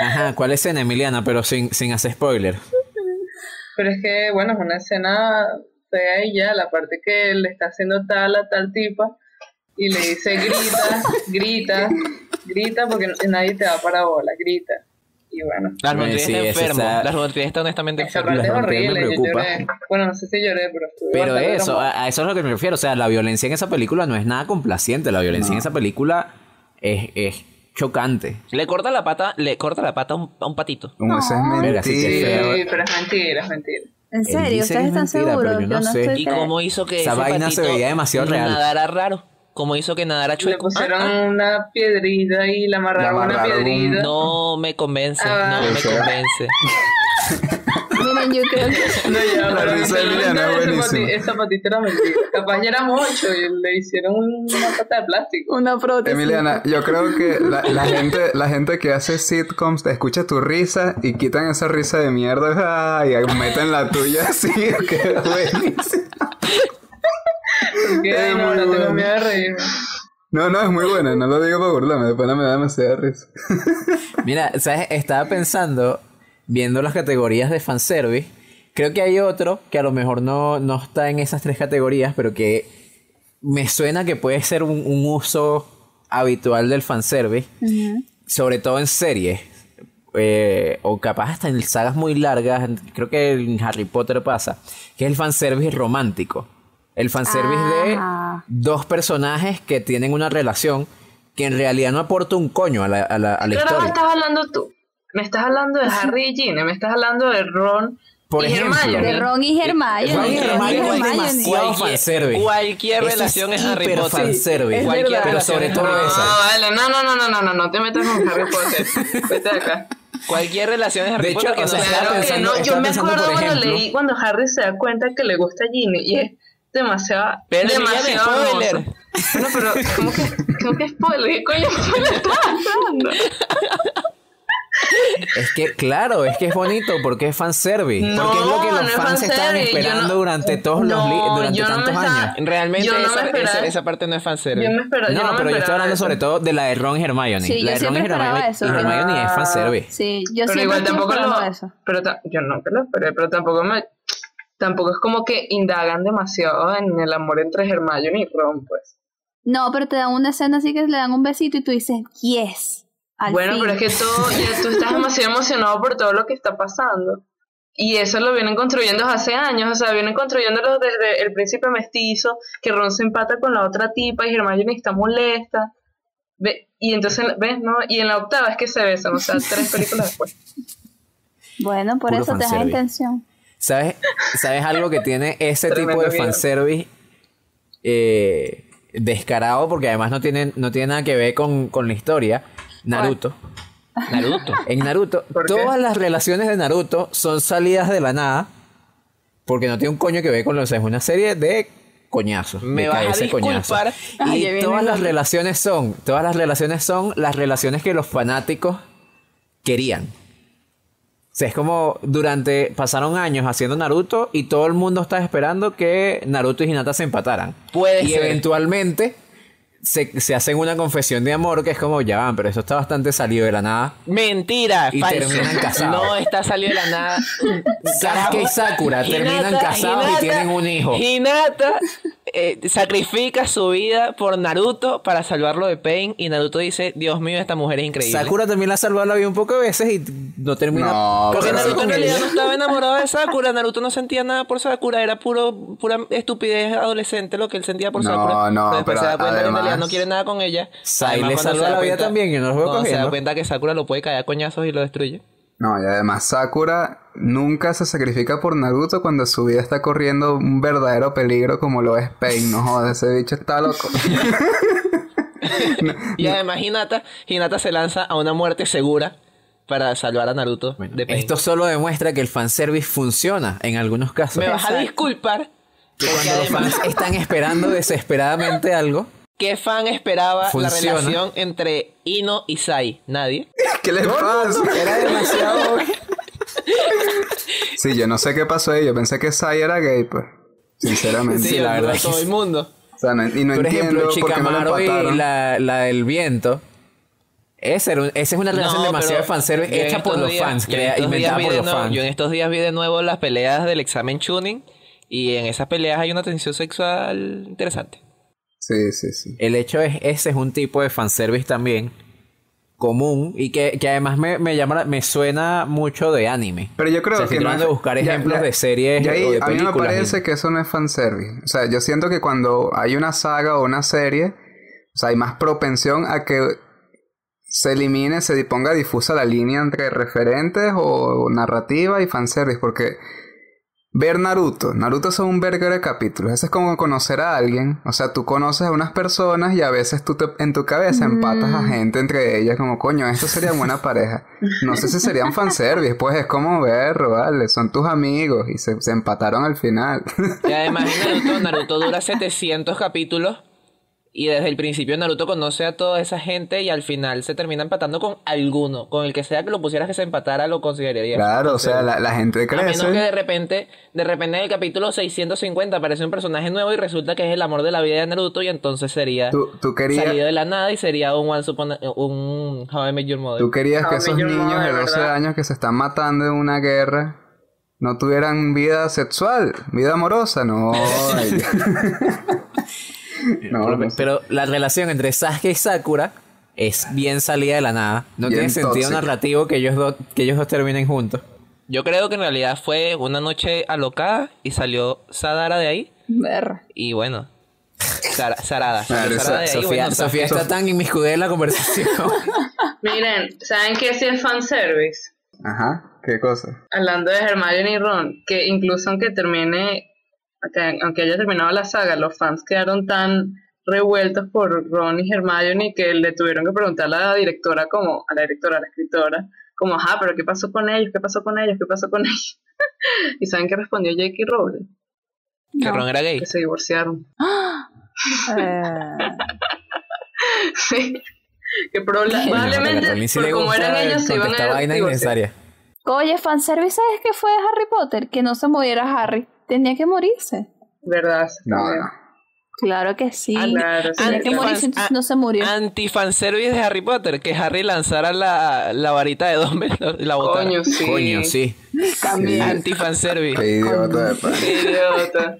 Ajá, ¿cuál escena, Emiliana? Pero sin, sin hacer spoiler. Pero es que, bueno, es una escena fea y ya, la parte que le está haciendo tal a tal tipa y le dice grita, grita, grita porque nadie te da para bola, grita. Y bueno, sí, está Lars von Trier está honestamente esa enfermo. parte es me horrible, yo preocupa. lloré. Bueno, no sé si lloré, pero estuve Pero eso, a, a eso es a lo que me refiero. O sea, la violencia en esa película no es nada complaciente. La violencia en esa película es, es chocante. Le corta la pata, le corta la pata a un, a un patito. Eso es sí Sí, mentira. feo. pero es mentira, es mentira. ¿En serio? ¿Ustedes es están seguros? yo no sé. estoy ¿Y cómo hizo que Esa vaina se patito veía demasiado real. nadara raro? ¿Cómo hizo que nadara Le chueco? pusieron Ah, ah. una piedrita y la amarraron, La una piedrita. No me convence, Ah. no me Sí. convence. (laughs) Yo creo que... No, ya, La risa de Emiliana es buenísima. Esa patita era mentira. Capaz ya era mucho y le hicieron una pata de plástico. Una prótesis. Emiliana, yo creo que la, la gente, la gente que hace sitcoms te escucha tu risa y quitan esa risa de mierda y meten la tuya (laughs) así, que buenísimo. Porque Es ay, no, muy no tengo bueno. miedo de reírme. No, no, es muy buena, no lo digo para burlarme, después me da demasiada risa. Mira, ¿sabes? Estaba pensando, viendo las categorías de fanservice, creo que hay otro que a lo mejor no, no está en esas tres categorías, pero que me suena que puede ser un, un uso habitual del fanservice, sobre todo en series. eh, o capaz hasta en sagas muy largas, creo que en Harry Potter pasa, que es el fanservice romántico. El fanservice Ah. de dos personajes que tienen una relación que en realidad no aporta un coño a la, a la, a la historia. estás hablando tú. Me estás hablando de Harry y Ginny, me estás hablando de Ron Por y ejemplo. Hermione. De Ron y Hermione. Ron y Hermione es demasiado fanservice. cualquier relación es Harry Potter. fanservice. Cualquier. Pero sobre todo No, esa. vale, no, no, no, no, no, no, no te metas con Harry Potter. (laughs) Vete de acá. Cualquier relación es Harry De hecho, Potter o no sea, Claro que no, yo me acuerdo cuando ejemplo- leí, cuando Harry se da cuenta que le gusta Ginny y es demasiado, Pero demasiado spoiler. Bueno, pero ¿cómo que, cómo que spoiler? ¿Qué coño spoiler estás hablando? Es que, claro, es que es bonito porque es fanservice. No, porque es lo que los no es fans estaban yo esperando no- durante todos los durante yo tantos estaba- años. Realmente Yo esa, esperaba- esa, esa parte no es fanservice. Yo me espero, yo No, no me pero yo estoy hablando eso. sobre todo de la de Ron y Hermione. Sí, la yo de Ron Hermione, eso. Hermione es Ah. fanservice. Sí, yo pero siempre igual tampoco lo, eso. pero yo no que lo esperé, pero tampoco me, tampoco es como que indagan demasiado en el amor entre Hermione y Ron, pues. No, pero te dan una escena así que le dan un besito y tú dices, yes. Al bueno, fin. pero es que todo, ya tú estás (laughs) demasiado emocionado por todo lo que está pasando. Y eso lo vienen construyendo hace años, o sea, vienen construyéndolo desde el príncipe mestizo, que Ron se empata con la otra tipa y Hermione está molesta. Ve, y entonces, ¿ves? ¿No? Y en la octava es que se besan, o sea, tres películas después. Bueno, por Puro eso te da intención. ¿Sabes, ¿Sabes algo que tiene ese tipo de fanservice eh, descarado? Porque además no tiene, no tiene nada que ver con, con la historia. Naruto. Naruto. (laughs) En Naruto, todas las relaciones de Naruto son salidas de la nada. Porque no tiene un coño que ver con lo o sea, es una serie de coñazos. Me vas a disculpar. Ya Y todas las relaciones son, todas las relaciones son las relaciones que los fanáticos querían. O sea, es como durante, pasaron años haciendo Naruto y todo el mundo estaba esperando que Naruto y Hinata se empataran. Puede y ser. eventualmente se, se hacen una confesión de amor que es como, ya van, pero eso está bastante salido de la nada. Mentira, Y falso. terminan casados. No está salido de la nada. Sasuke y Sakura terminan Hinata- casados y tienen un hijo. Hinata eh, sacrifica su vida por Naruto para salvarlo de Pain y Naruto dice, Dios mío, esta mujer es increíble. Sakura también la ha salvado la vida un poco de veces y no termina. No, Porque pero- Naruto en realidad no estaba enamorado de Sakura. Naruto no sentía nada por Sakura. Era puro, pura estupidez adolescente lo que él sentía por No, Sakura. no, después pero se da cuenta que en realidad no quiere nada con ella. Sai le salva la vida cuenta- también y no cuando se da cuenta que Sakura lo puede caer a coñazos y lo destruye. No, y además Sakura nunca se sacrifica por Naruto cuando su vida está corriendo un verdadero peligro como lo es Pain. No jodas, ese bicho está loco. (laughs) Y además Hinata, Hinata se lanza a una muerte segura para salvar a Naruto Bueno, de Pain. esto solo demuestra que el fanservice funciona en algunos casos. Me vas a disculpar Que porque cuando los fans están esperando desesperadamente algo, ¿qué fan esperaba Funciona. la relación entre Ino y Sai? Nadie. (laughs) ¿Qué les pasa? era demasiado... (laughs) Sí, yo no sé qué pasó ahí. Yo pensé que Sai era gay, pues. Sinceramente. Sí, la verdad todo que el mundo. O sea, no- y no Por entiendo ejemplo, por qué no lo Chicamaro y la, la del viento. Esa, era un- esa es una relación No, demasiado fanservice hecha por los días- fans, crea- estos días inventada por de los nuevo- fans. Yo en estos días vi de nuevo las peleas del examen tuning y en esas peleas hay una tensión sexual interesante. Sí, sí, sí. El hecho es, ese es un tipo de fanservice también común y que, que además me, me llama, la- me suena mucho de anime. Pero yo creo O sea, estoy que no tratando es- de buscar ejemplos ya- de series ya ahí o de A mí me parece que eso no es fanservice. O sea, yo siento que cuando hay una saga o una serie, o sea, hay más propensión a que se elimine, se ponga difusa la línea entre referentes o narrativa y fanservice. Porque ver Naruto, Naruto son un verga de capítulos. Eso es como conocer a alguien. O sea, tú conoces a unas personas y a veces tú te- en tu cabeza empatas a gente entre ellas. Como, coño, esto sería buena pareja. No sé si serían fanservice, pues es como verlo, vale. Son tus amigos y se, se empataron al final. Y además Naruto dura 700 capítulos y desde el principio Naruto conoce a toda esa gente y al final se termina empatando con alguno. Con el que sea que lo pusieras que se empatara lo consideraría. claro, o sea, la, la gente A menos que crece. de repente, de repente en el capítulo 650 aparece un personaje nuevo y resulta que es el amor de la vida de Naruto y entonces sería Tú, tú querías, salido de la nada y sería un Once Upon a- un How I Met Your Mother. tú querías que esos niños de Mother, 12 ¿verdad? años que se están matando en una guerra no tuvieran vida sexual, vida amorosa, no. (laughs) (laughs) no, Pero, no sé. pero la relación entre Sasuke y Sakura es bien salida de la nada. No Bien tiene sentido tóxica. narrativo que ellos, dos que ellos dos terminen juntos. Yo creo que en realidad fue una noche alocada y salió Sadara de ahí Ver. y bueno, Sara- Sarada. salió Claro, Sarada de ahí, Sofía, bueno, Sofía está tan inmiscuida en la conversación. (laughs) Miren, ¿saben qué es fanservice? Ajá, ¿qué cosa? Hablando de Hermione y Ron, que incluso aunque termine, aunque, aunque haya terminado la saga, los fans quedaron tan revueltos por Ron y Hermione que le tuvieron que preguntar a la directora como, a la directora, a la escritora, como, ajá, pero ¿qué pasó con ellos? ¿Qué pasó con ellos? ¿Qué pasó con ellos? (laughs) ¿Y saben qué respondió J.K. Rowling? Que. Ron era gay. Que se divorciaron. (gasps) Eh, Sí. (laughs) Que proba- probablemente, sí por como eran ellos, se iban a innecesarias. Oye, fanservice, ¿sabes qué fue de Harry Potter? Que no se muriera Harry. Tenía que morirse. ¿Verdad? No, no. Claro que sí. Ah, Claro, sí. Tenía que morirse, entonces no se murió. Anti-fanservice de Harry Potter, que Harry lanzara la, la varita de Dumbledore y la botara. Coño, sí. Coño, sí. También. Anti-fanservice. Qué idiota de pana. Qué idiota.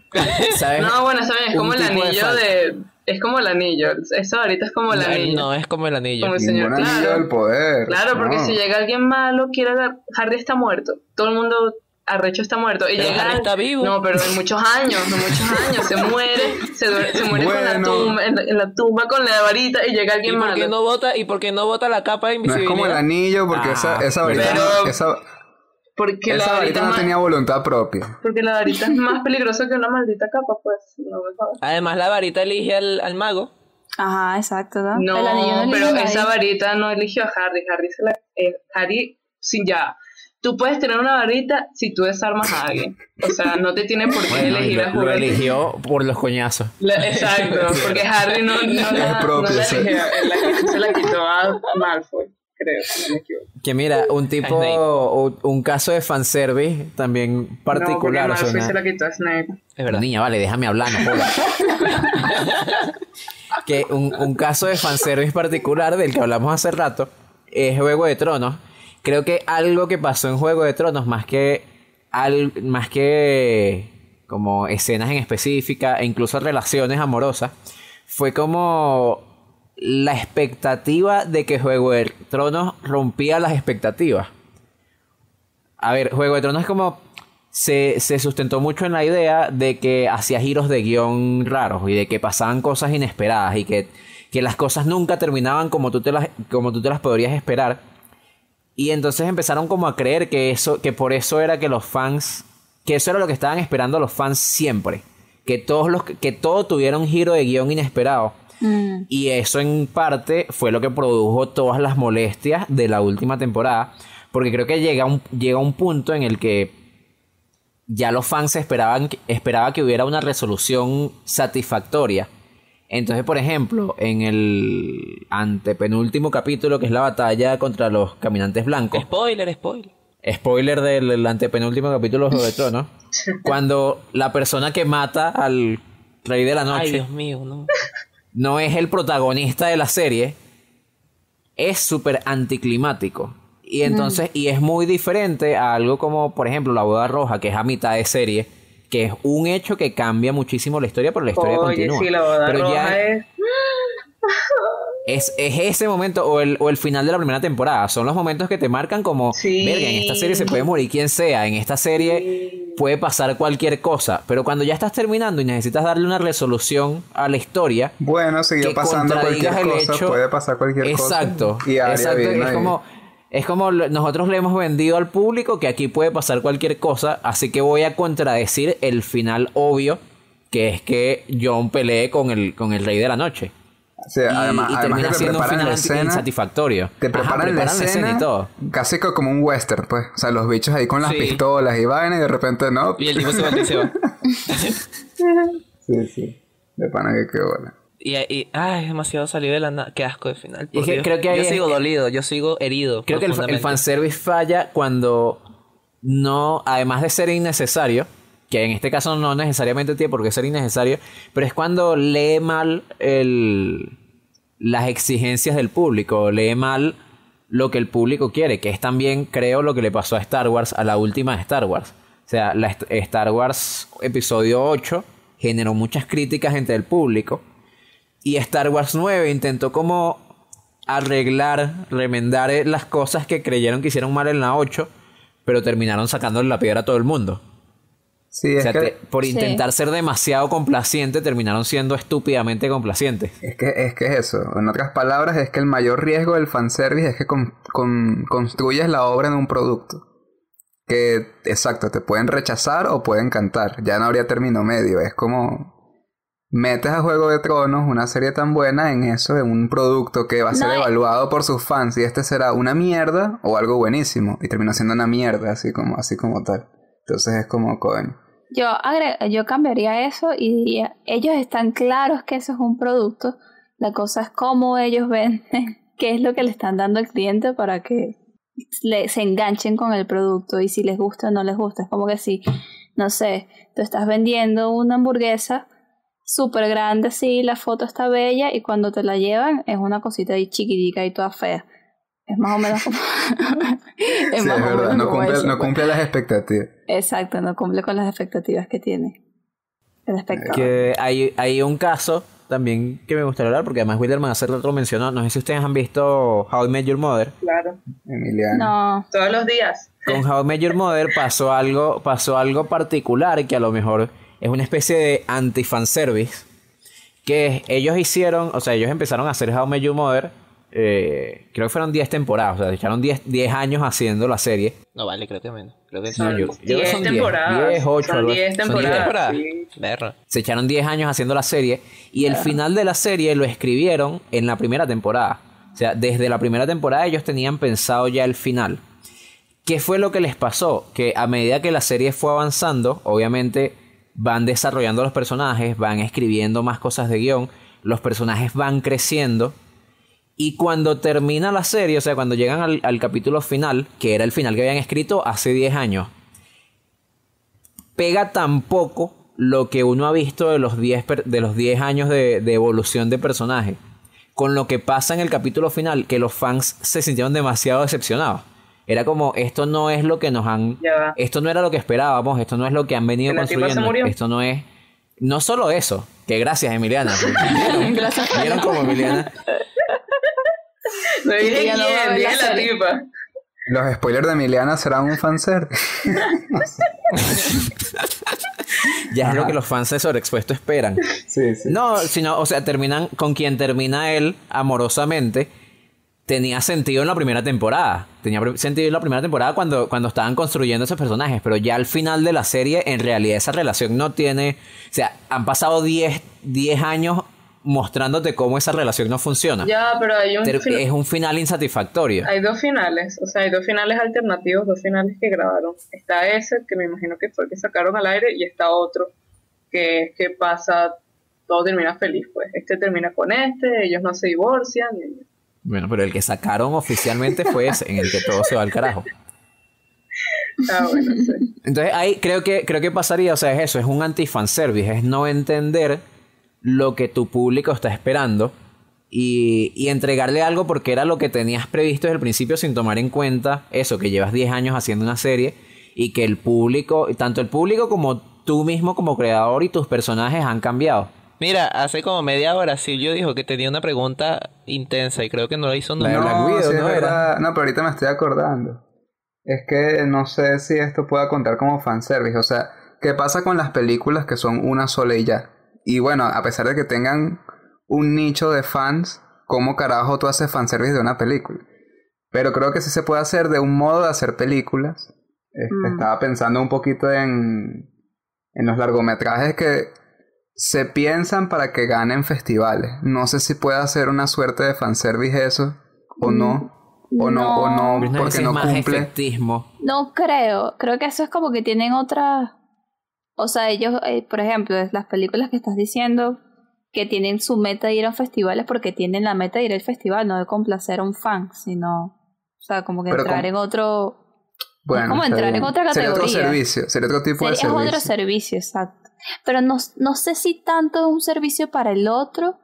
¿Sabes? No, bueno, bien, es como el de anillo de... Es como el anillo. Eso ahorita es como el No, anillo. no es como el anillo. Como el señor, Ningún anillo claro. del poder. Claro, porque no. si llega alguien malo, quiere dar... Harry está muerto. Todo el mundo arrecho está muerto. Y Pero llega... Harry está vivo. No, pero en muchos años, en muchos años. Se muere, se, muere con la tumba, en, la, en la tumba con la varita y llega ¿Y alguien por malo. qué no vota, y por qué no vota la capa de No es invisibilidad? como el anillo porque Ah, esa, esa varita, pero- esa, Porque la esa varita, no más... tenía voluntad propia. Porque la varita es más peligrosa que una maldita capa, pues. No. Además, la varita elige al, al mago. Ajá, exacto. ¿no? No, El anillo pero esa varita no eligió a Harry. Harry se la. eh, Harry, sí, ya. Tú puedes tener una varita si tú desarmas a alguien. O sea, no te tiene por qué Bueno, elegir lo, a lo jugar. eligió por los coñazos. La- exacto, (laughs) porque Harry no, no, la, Es propio, no la sí. eligió. la- se la quitó a Malfoy, creo, si no me equivoco. Que mira, un tipo, un, un caso de fanservice también particular. No, o porque Malfoy una- se la quitó a Snape. Es verdad. Niña, vale, déjame hablar, no jodas. (laughs) que un, un caso de fanservice particular del que hablamos hace rato es Juego de Tronos. Creo que algo que pasó en Juego de Tronos, más que, al, más que como escenas en específica e incluso relaciones amorosas, fue como la expectativa de que Juego de Tronos rompía las expectativas. A ver, Juego de Tronos como. Se, se sustentó mucho en la idea de que hacía giros de guion raros y de que pasaban cosas inesperadas y que, que las cosas nunca terminaban como tú, te las, como tú te las podrías esperar. Y entonces empezaron como a creer que eso, que por eso era que los fans, que eso era lo que estaban esperando los fans siempre. Que todos los, que todo tuviera un giro de guion inesperado. Mm. Y eso en parte fue lo que produjo todas las molestias de la última temporada. Porque creo que llega un, llega un punto en el que ya los fans esperaban esperaba que hubiera una resolución satisfactoria. Entonces, por ejemplo, en el antepenúltimo capítulo, que es la batalla contra los caminantes blancos. Spoiler, spoiler. Spoiler del penúltimo capítulo de Juego de (laughs) Tronos. cuando la persona que mata al Rey de la Noche. Ay, Dios mío, no. No es el protagonista de la serie. Es súper anticlimático. Y entonces, y es muy diferente a algo como, por ejemplo, La Boda Roja, que es a mitad de serie, que es un hecho que cambia muchísimo la historia, pero la historia Oye, continúa. sí, la boda pero roja ya es... es, es ese momento o el, o el final de la primera temporada. Son los momentos que te marcan como, Sí. verga, en esta serie se puede morir quien sea, en esta serie puede pasar cualquier cosa. Pero cuando ya estás terminando y necesitas darle una resolución a la historia, Bueno, siguió pasando cualquier el cosa, hecho- puede pasar cualquier exacto, cosa. Y exacto. Es ahí. como, es como nosotros le hemos vendido al público que aquí puede pasar cualquier cosa, así que voy a contradecir el final obvio, que es que John pelee con el, con el Rey de la Noche. Sí, Y, además, y además termina que te un preparan final la escena, insatisfactorio. te Ajá, preparan, la escena, y todo. casi como un western, pues. O sea, los bichos ahí con las Sí. pistolas y vaina y de repente no. Y el tipo se va y se va. Sí, sí. De pana que bola. Y, y ay, es demasiado salido de la nada. Qué asco de final. Y es por que Dios. creo que ahí yo es- sigo dolido, yo sigo herido. Creo que el, el fanservice falla cuando no, además de ser innecesario, que en este caso no necesariamente tiene por qué ser innecesario, pero es cuando lee mal el, las exigencias del público, lee mal lo que el público quiere, que es también, creo, lo que le pasó a Star Wars, a la última de Star Wars. O sea, la Star Wars episodio 8 generó muchas críticas entre el público. Y Star Wars 9 intentó como arreglar, remendar eh, las cosas que creyeron que hicieron mal en la 8, pero terminaron sacándole la piedra a todo el mundo. Sí, O es sea, que, te- por Sí. intentar ser demasiado complaciente, terminaron siendo estúpidamente complacientes. es que es que es eso. En otras palabras, es que el mayor riesgo del fanservice es que con- con- construyes la obra en un producto. Que, exacto, te pueden rechazar o pueden cantar. Ya no habría término medio. Es como metes a Juego de Tronos una serie tan buena en eso, en un producto que va a ser eh. evaluado por sus fans y este será una mierda o algo buenísimo y termina siendo una mierda así como así como tal. Entonces es como coño. Yo, yo cambiaría eso y diría, ellos están claros que eso es un producto, la cosa es cómo ellos venden, (laughs) qué es lo que le están dando al cliente para que le, se enganchen con el producto y si les gusta o no les gusta. Es como que si, no sé, tú estás vendiendo una hamburguesa súper grande, sí, la foto está bella y cuando te la llevan es una cosita ahí chiquitica y toda fea. Es más o menos como... (laughs) es Sí, más es o verdad, menos no cumple, eso, no pues. cumple las expectativas. Exacto, no cumple con las expectativas que tiene el espectador. Que hay, hay un caso también que me gustaría hablar, porque además Wilderman hace rato lo mencionó. No sé si ustedes han visto How I Met Your Mother. Claro. Emiliano. No, Todos los días. Con How I Met Your Mother pasó algo, pasó algo particular que a lo mejor es una especie de anti-fanservice. Que ellos hicieron, o sea, ellos empezaron a hacer How I Met Your Mother, eh, creo que fueron 10 temporadas, o sea, echaron 10, 10 años haciendo la serie. No vale, creo que menos. Creo que No, son yo- yo creo que 10 son 10, temporadas. 10, 8, son algo así. 10 Son 10 temporadas. sí. Se echaron 10 años haciendo la serie y el final de la serie lo escribieron en la primera temporada. O sea, desde la primera temporada ellos tenían pensado ya el final. ¿Qué fue lo que les pasó? Que a medida que la serie fue avanzando, obviamente van desarrollando los personajes, van escribiendo más cosas de guion, los personajes van creciendo. Y cuando termina la serie, o sea, cuando llegan al, capítulo final, que era el final que habían escrito hace 10 años, pega tan poco lo que uno ha visto de los 10, per- de los 10 años de, de evolución de personaje con lo que pasa en el capítulo final que los fans se sintieron demasiado decepcionados. Era como, esto no es lo que nos han... Esto no era lo que esperábamos, esto no es lo que han venido ¿Que la tipa se construyendo. Esto no es... No solo eso, que gracias Emiliana. (laughs) ¿Vieron? Gracias. ¿Vieron como Emiliana? No dije no quién, ver dije la tipa. Los spoilers de Emiliana serán un fanservice. Ya es lo que los fans de Sobreexpuesto esperan. sí, sí. No, sino, o sea, terminan con quien termina él amorosamente. Tenía sentido en la primera temporada. Tenía sentido en la primera temporada cuando, cuando estaban construyendo esos personajes. Pero ya al final de la serie, en realidad esa relación no tiene. O sea, han pasado 10, 10 años mostrándote cómo esa relación no funciona. Ya, pero hay un es un final insatisfactorio. hay dos finales, o sea, hay dos finales alternativos, dos finales que grabaron. Está ese, que me imagino que fue el que sacaron al aire, y está otro, que es que pasa, todo termina feliz, pues. Este termina con este, ellos no se divorcian. y- Bueno, pero el que sacaron oficialmente fue ese, en el que todo se va al carajo. Ah, bueno, sí. Entonces ahí creo que, creo que pasaría, o sea, es eso, es un anti-fanservice, es no entender lo que tu público está esperando y, y entregarle algo porque era lo que tenías previsto desde el principio sin tomar en cuenta eso, que llevas 10 años haciendo una serie y que el público, tanto el público como tú mismo como creador y tus personajes han cambiado. Mira, hace como media hora Silvio dijo que tenía una pregunta intensa y creo que no la hizo nunca. Sí ¿no era? verdad. No, pero ahorita me estoy acordando. Es que no sé si esto pueda contar como fanservice. O sea, ¿qué pasa con las películas que son una sola y ya? Y bueno, a pesar de que tengan un nicho de fans, ¿cómo carajo tú haces fanservice de una película? Pero creo que sí se puede hacer de un modo de hacer películas. Este, Mm. Estaba pensando un poquito en, en los largometrajes que se piensan para que ganen festivales. No sé si puede hacer una suerte de fanservice eso o no. O no, o no, es porque no más cumple. efectismo. No creo. Creo que eso es como que tienen otra. O sea, ellos, eh, por ejemplo, es las películas que estás diciendo que tienen su meta de ir a festivales porque tienen la meta de ir al festival, no de complacer a un fan, sino. O sea, como que Pero entrar con- en otro. Bueno, como entrar en otra Sería otro categoría. servicio, sería otro tipo de Sería servicio. otro servicio, exacto. Pero no, no sé si tanto es un servicio para el otro,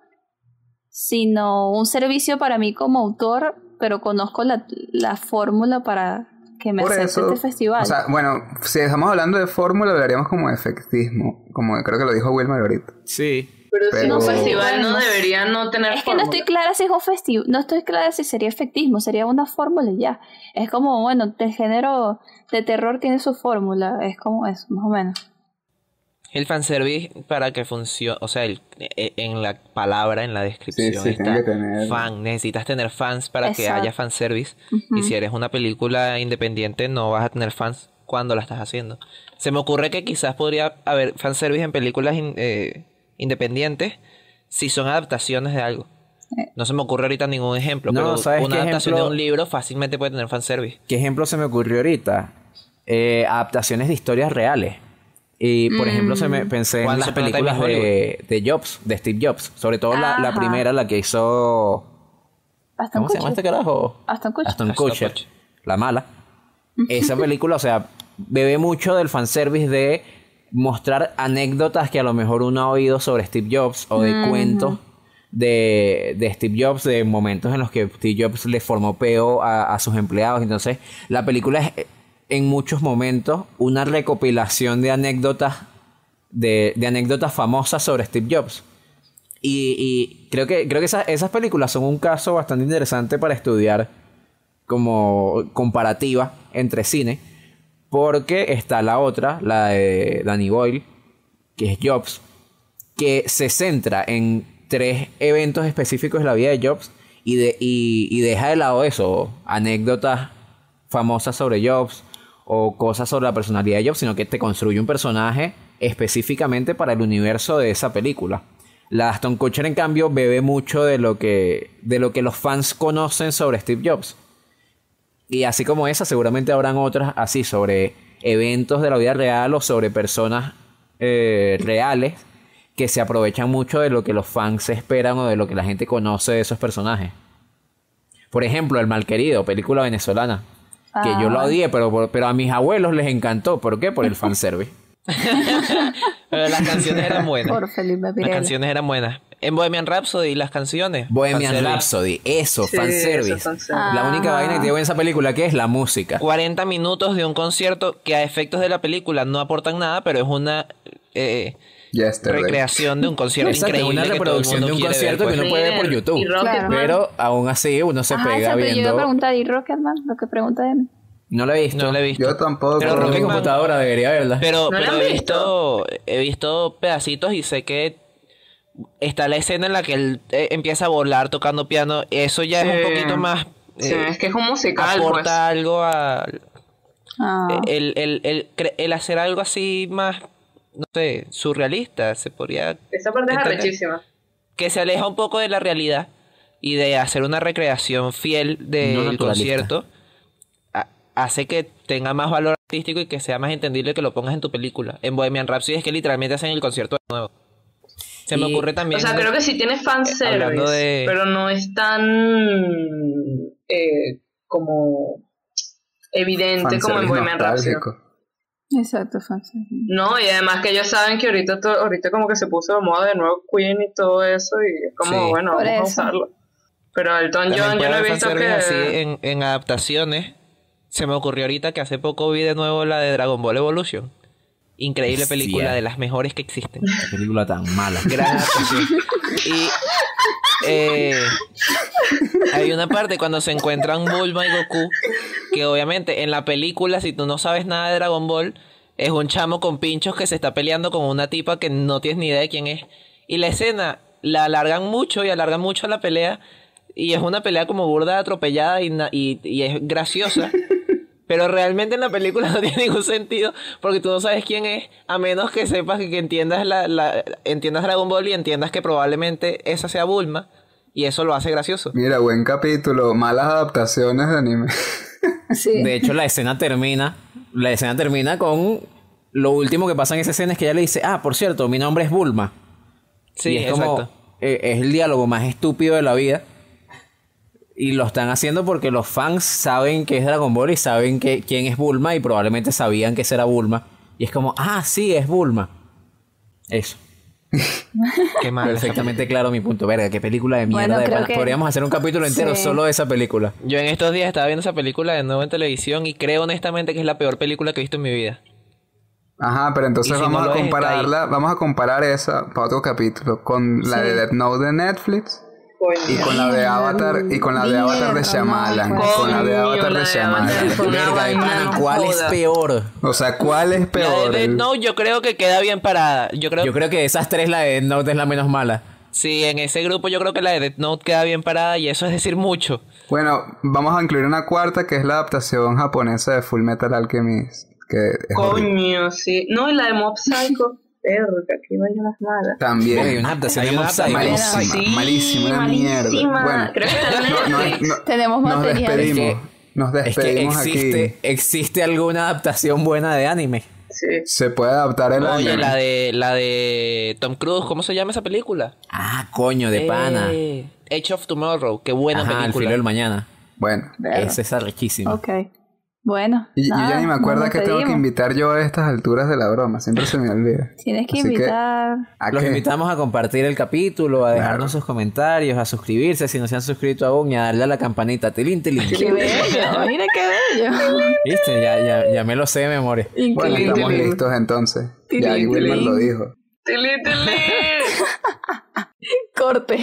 sino un servicio para mí como autor, pero conozco la, la fórmula para que me Por acepte eso, este festival. O sea, bueno, si estamos hablando de fórmula, hablaríamos como de efectismo. Como creo que lo dijo Wilmer ahorita. Sí. Pero, si Pero- un festival no debería no tener es que no estoy clara si es un festivo, no estoy clara si sería efectismo, sería una fórmula y ya. Es como, bueno, el género de terror tiene su fórmula, es como eso, más o menos. El fanservice para que funcione, o sea, el- e- en la palabra, en la descripción sí, está tiene que tener- fan. Necesitas tener fans para que haya fanservice. Ujú. Y si eres una película independiente, no vas a tener fans cuando la estás haciendo. Se me ocurre que quizás podría haber fanservice en películas in- eh, independientes si son adaptaciones de algo. Eh. No se me ocurre ahorita ningún ejemplo, No, pero ¿sabes una adaptación ejemplo? de un libro fácilmente puede tener fanservice. ¿Qué ejemplo se me ocurrió ahorita? Eh, adaptaciones de historias reales. Y por ejemplo, se me pensé en las películas de, de Jobs, de Steve Jobs. Sobre todo la, la primera, la que hizo. Aston ¿Cómo se llama Kutcher. este carajo? Aston Kutcher. Aston Aston Kutcher. Kutcher. La mala. Esa película, o sea, bebe mucho del fanservice de mostrar anécdotas que a lo mejor uno ha oído sobre Steve Jobs o de cuentos de, de Steve Jobs, de momentos en los que Steve Jobs le formó peo a, a sus empleados. Entonces, la película es en muchos momentos una recopilación de anécdotas, de, de anécdotas famosas sobre Steve Jobs. Y, creo que, creo que esas, esas películas son un caso bastante interesante para estudiar como comparativa entre cine. Porque está la otra, la de Danny Boyle, que es Jobs, que se centra en tres eventos específicos de la vida de Jobs y, de, y, y deja de lado eso, anécdotas famosas sobre Jobs o cosas sobre la personalidad de Jobs, sino que te construye un personaje específicamente para el universo de esa película. La Aston Kutcher, en cambio, bebe mucho de lo que, de lo que los fans conocen sobre Steve Jobs. Y así como esa, seguramente habrán otras así sobre eventos de la vida real o sobre personas eh, reales que se aprovechan mucho de lo que los fans esperan o de lo que la gente conoce de esos personajes. Por ejemplo, El Malquerido, película venezolana. Que Ah, yo lo bueno. odié, pero, pero a mis abuelos les encantó. ¿Por qué? Por el fanservice. (laughs) Pero las canciones eran buenas. Por Felipe Las canciones eran buenas. En Bohemian Rhapsody, las canciones. Bohemian fanservice. Rhapsody, eso, Sí, fanservice. eso, fanservice. La única Ah. vaina que tiene en esa película que es la música. 40 minutos de un concierto que a efectos de la película no aportan nada, pero es una eh, Yesterday. recreación de un concierto Exacto, increíble. una que todo el reproducción mundo de un concierto ver, que pues. uno puede ver por YouTube. Rocketman. Pero aún así uno se Ajá, pega exacto, yo iba a viendo. preguntar, ¿y Rocketman? Lo que pregunta de mí. No lo he visto. No la he visto. Yo tampoco. Pero mi Rocketman- computadora debería verla. Pero, ¿No la pero he visto? visto he visto pedacitos y sé que está la escena en la que él eh, empieza a volar tocando piano. Eso ya es un poquito más Sí, eh, es que es un musical, pues. aporta algo a Ah. el, el, el, el hacer algo así más no sé, surrealista, se podría Esa parte es arrechísima. que se aleja un poco de la realidad y de hacer una recreación fiel del concierto, ha- hace que tenga más valor artístico y que sea más entendible que lo pongas en tu película. En Bohemian Rhapsody es que literalmente hacen el concierto de nuevo. Se me ocurre también... O sea, creo que sí tiene fanservice, de- pero no es tan eh, como evidente como en Bohemian Rhapsody. Exacto. No, y además que ellos saben que ahorita to- ahorita como que se puso de moda de nuevo Queen y todo eso y es como, Sí. bueno, Por vamos eso. a usarlo. Pero Elton John yo no he visto que... así en, en adaptaciones. Se me ocurrió ahorita que hace poco vi de nuevo la de Dragon Ball Evolution. Increíble Hostia. película, de las mejores que existen. Qué película tan mala. Gran adaptación. Y eh, hay una parte cuando se encuentran Bulma y Goku, que obviamente en la película, si tú no sabes nada de Dragon Ball, es un chamo con pinchos que se está peleando con una tipa que no tienes ni idea de quién es. Y la escena la alargan mucho y alargan mucho la pelea. Y es una pelea como burda, atropellada y, es graciosa. Pero realmente en la película (laughs) no tiene ningún sentido porque tú no sabes quién es, a menos que sepas que, que entiendas, la, la- entiendas Dragon Ball y entiendas que probablemente esa sea Bulma. Y eso lo hace gracioso. Mira, buen capítulo. Malas adaptaciones de anime. Sí. (laughs) De hecho, la escena termina. La escena termina con. Lo último que pasa en esa escena es que ella le dice: Ah, por cierto, mi nombre es Bulma. Sí, y es como, exacto. eh, es el diálogo más estúpido de la vida. Y lo están haciendo porque los fans saben que es Dragon Ball y saben que, quién es Bulma y probablemente sabían que ese era Bulma. Y es como, ah, sí, es Bulma. Eso. (laughs) Qué mal. Perfectamente claro mi punto. Verga, qué película de mierda. Bueno, de que- Podríamos hacer un capítulo entero Sí. solo de esa película. Yo en estos días estaba viendo esa película de nuevo en televisión y creo honestamente que es la peor película que he visto en mi vida. Ajá, pero entonces si vamos no a compararla, vamos a comparar esa para otro capítulo con la de. Death Note de Netflix Coño. y con la de Avatar y con la de Avatar de Shyamalan, no, con la de coño, Avatar la de Shyamalan. Verga, ¿cuál es peor? O sea, ¿cuál es La peor? de Death Note yo creo que queda bien parada. Yo creo Yo creo que de esas tres la de Death Note es la menos mala. Sí, en ese grupo yo creo que la de Death Note queda bien parada y eso es decir mucho. Bueno, vamos a incluir una cuarta que es la adaptación japonesa de Full Metal Alchemist, que es horrible. Coño, sí. No, y la de Mob Psycho. Vainas malas. Verga, Hay También. una adaptación Hay de una Mob Psycho. Malísima, Sí, malísima, una mierda. malísima. Bueno, Creo que no- no- no- Tenemos nos material. despedimos. Es que- Nos Es que despedimos existe, aquí. existe alguna adaptación buena de anime. Sí. Se puede adaptar el Oye, anime. la de la de Tom Cruise, ¿cómo se llama esa película? Ah, coño, de pana. Eh, Age of Tomorrow, qué buena Ajá, el película. filo del mañana. Bueno. Es arrechísimo. Ok. Bueno. Y, y nada, ya ni me acuerdo que tengo que invitar yo a estas alturas de la broma. Siempre se me olvida. Tienes que Así que- invitar. ¿A Los qué? invitamos a compartir el capítulo, a dejarnos sus comentarios, a suscribirse si no se han suscrito aún y a darle a la campanita. Tilín, tilín. Qué bello. Mira qué bello. ¿Viste? Ya, ya, ya me lo sé de memoria. Bueno, Increíble. estamos listos entonces. Ya Tilín, Wilmer tilín. lo dijo. Tili, tili. (laughs) Corte.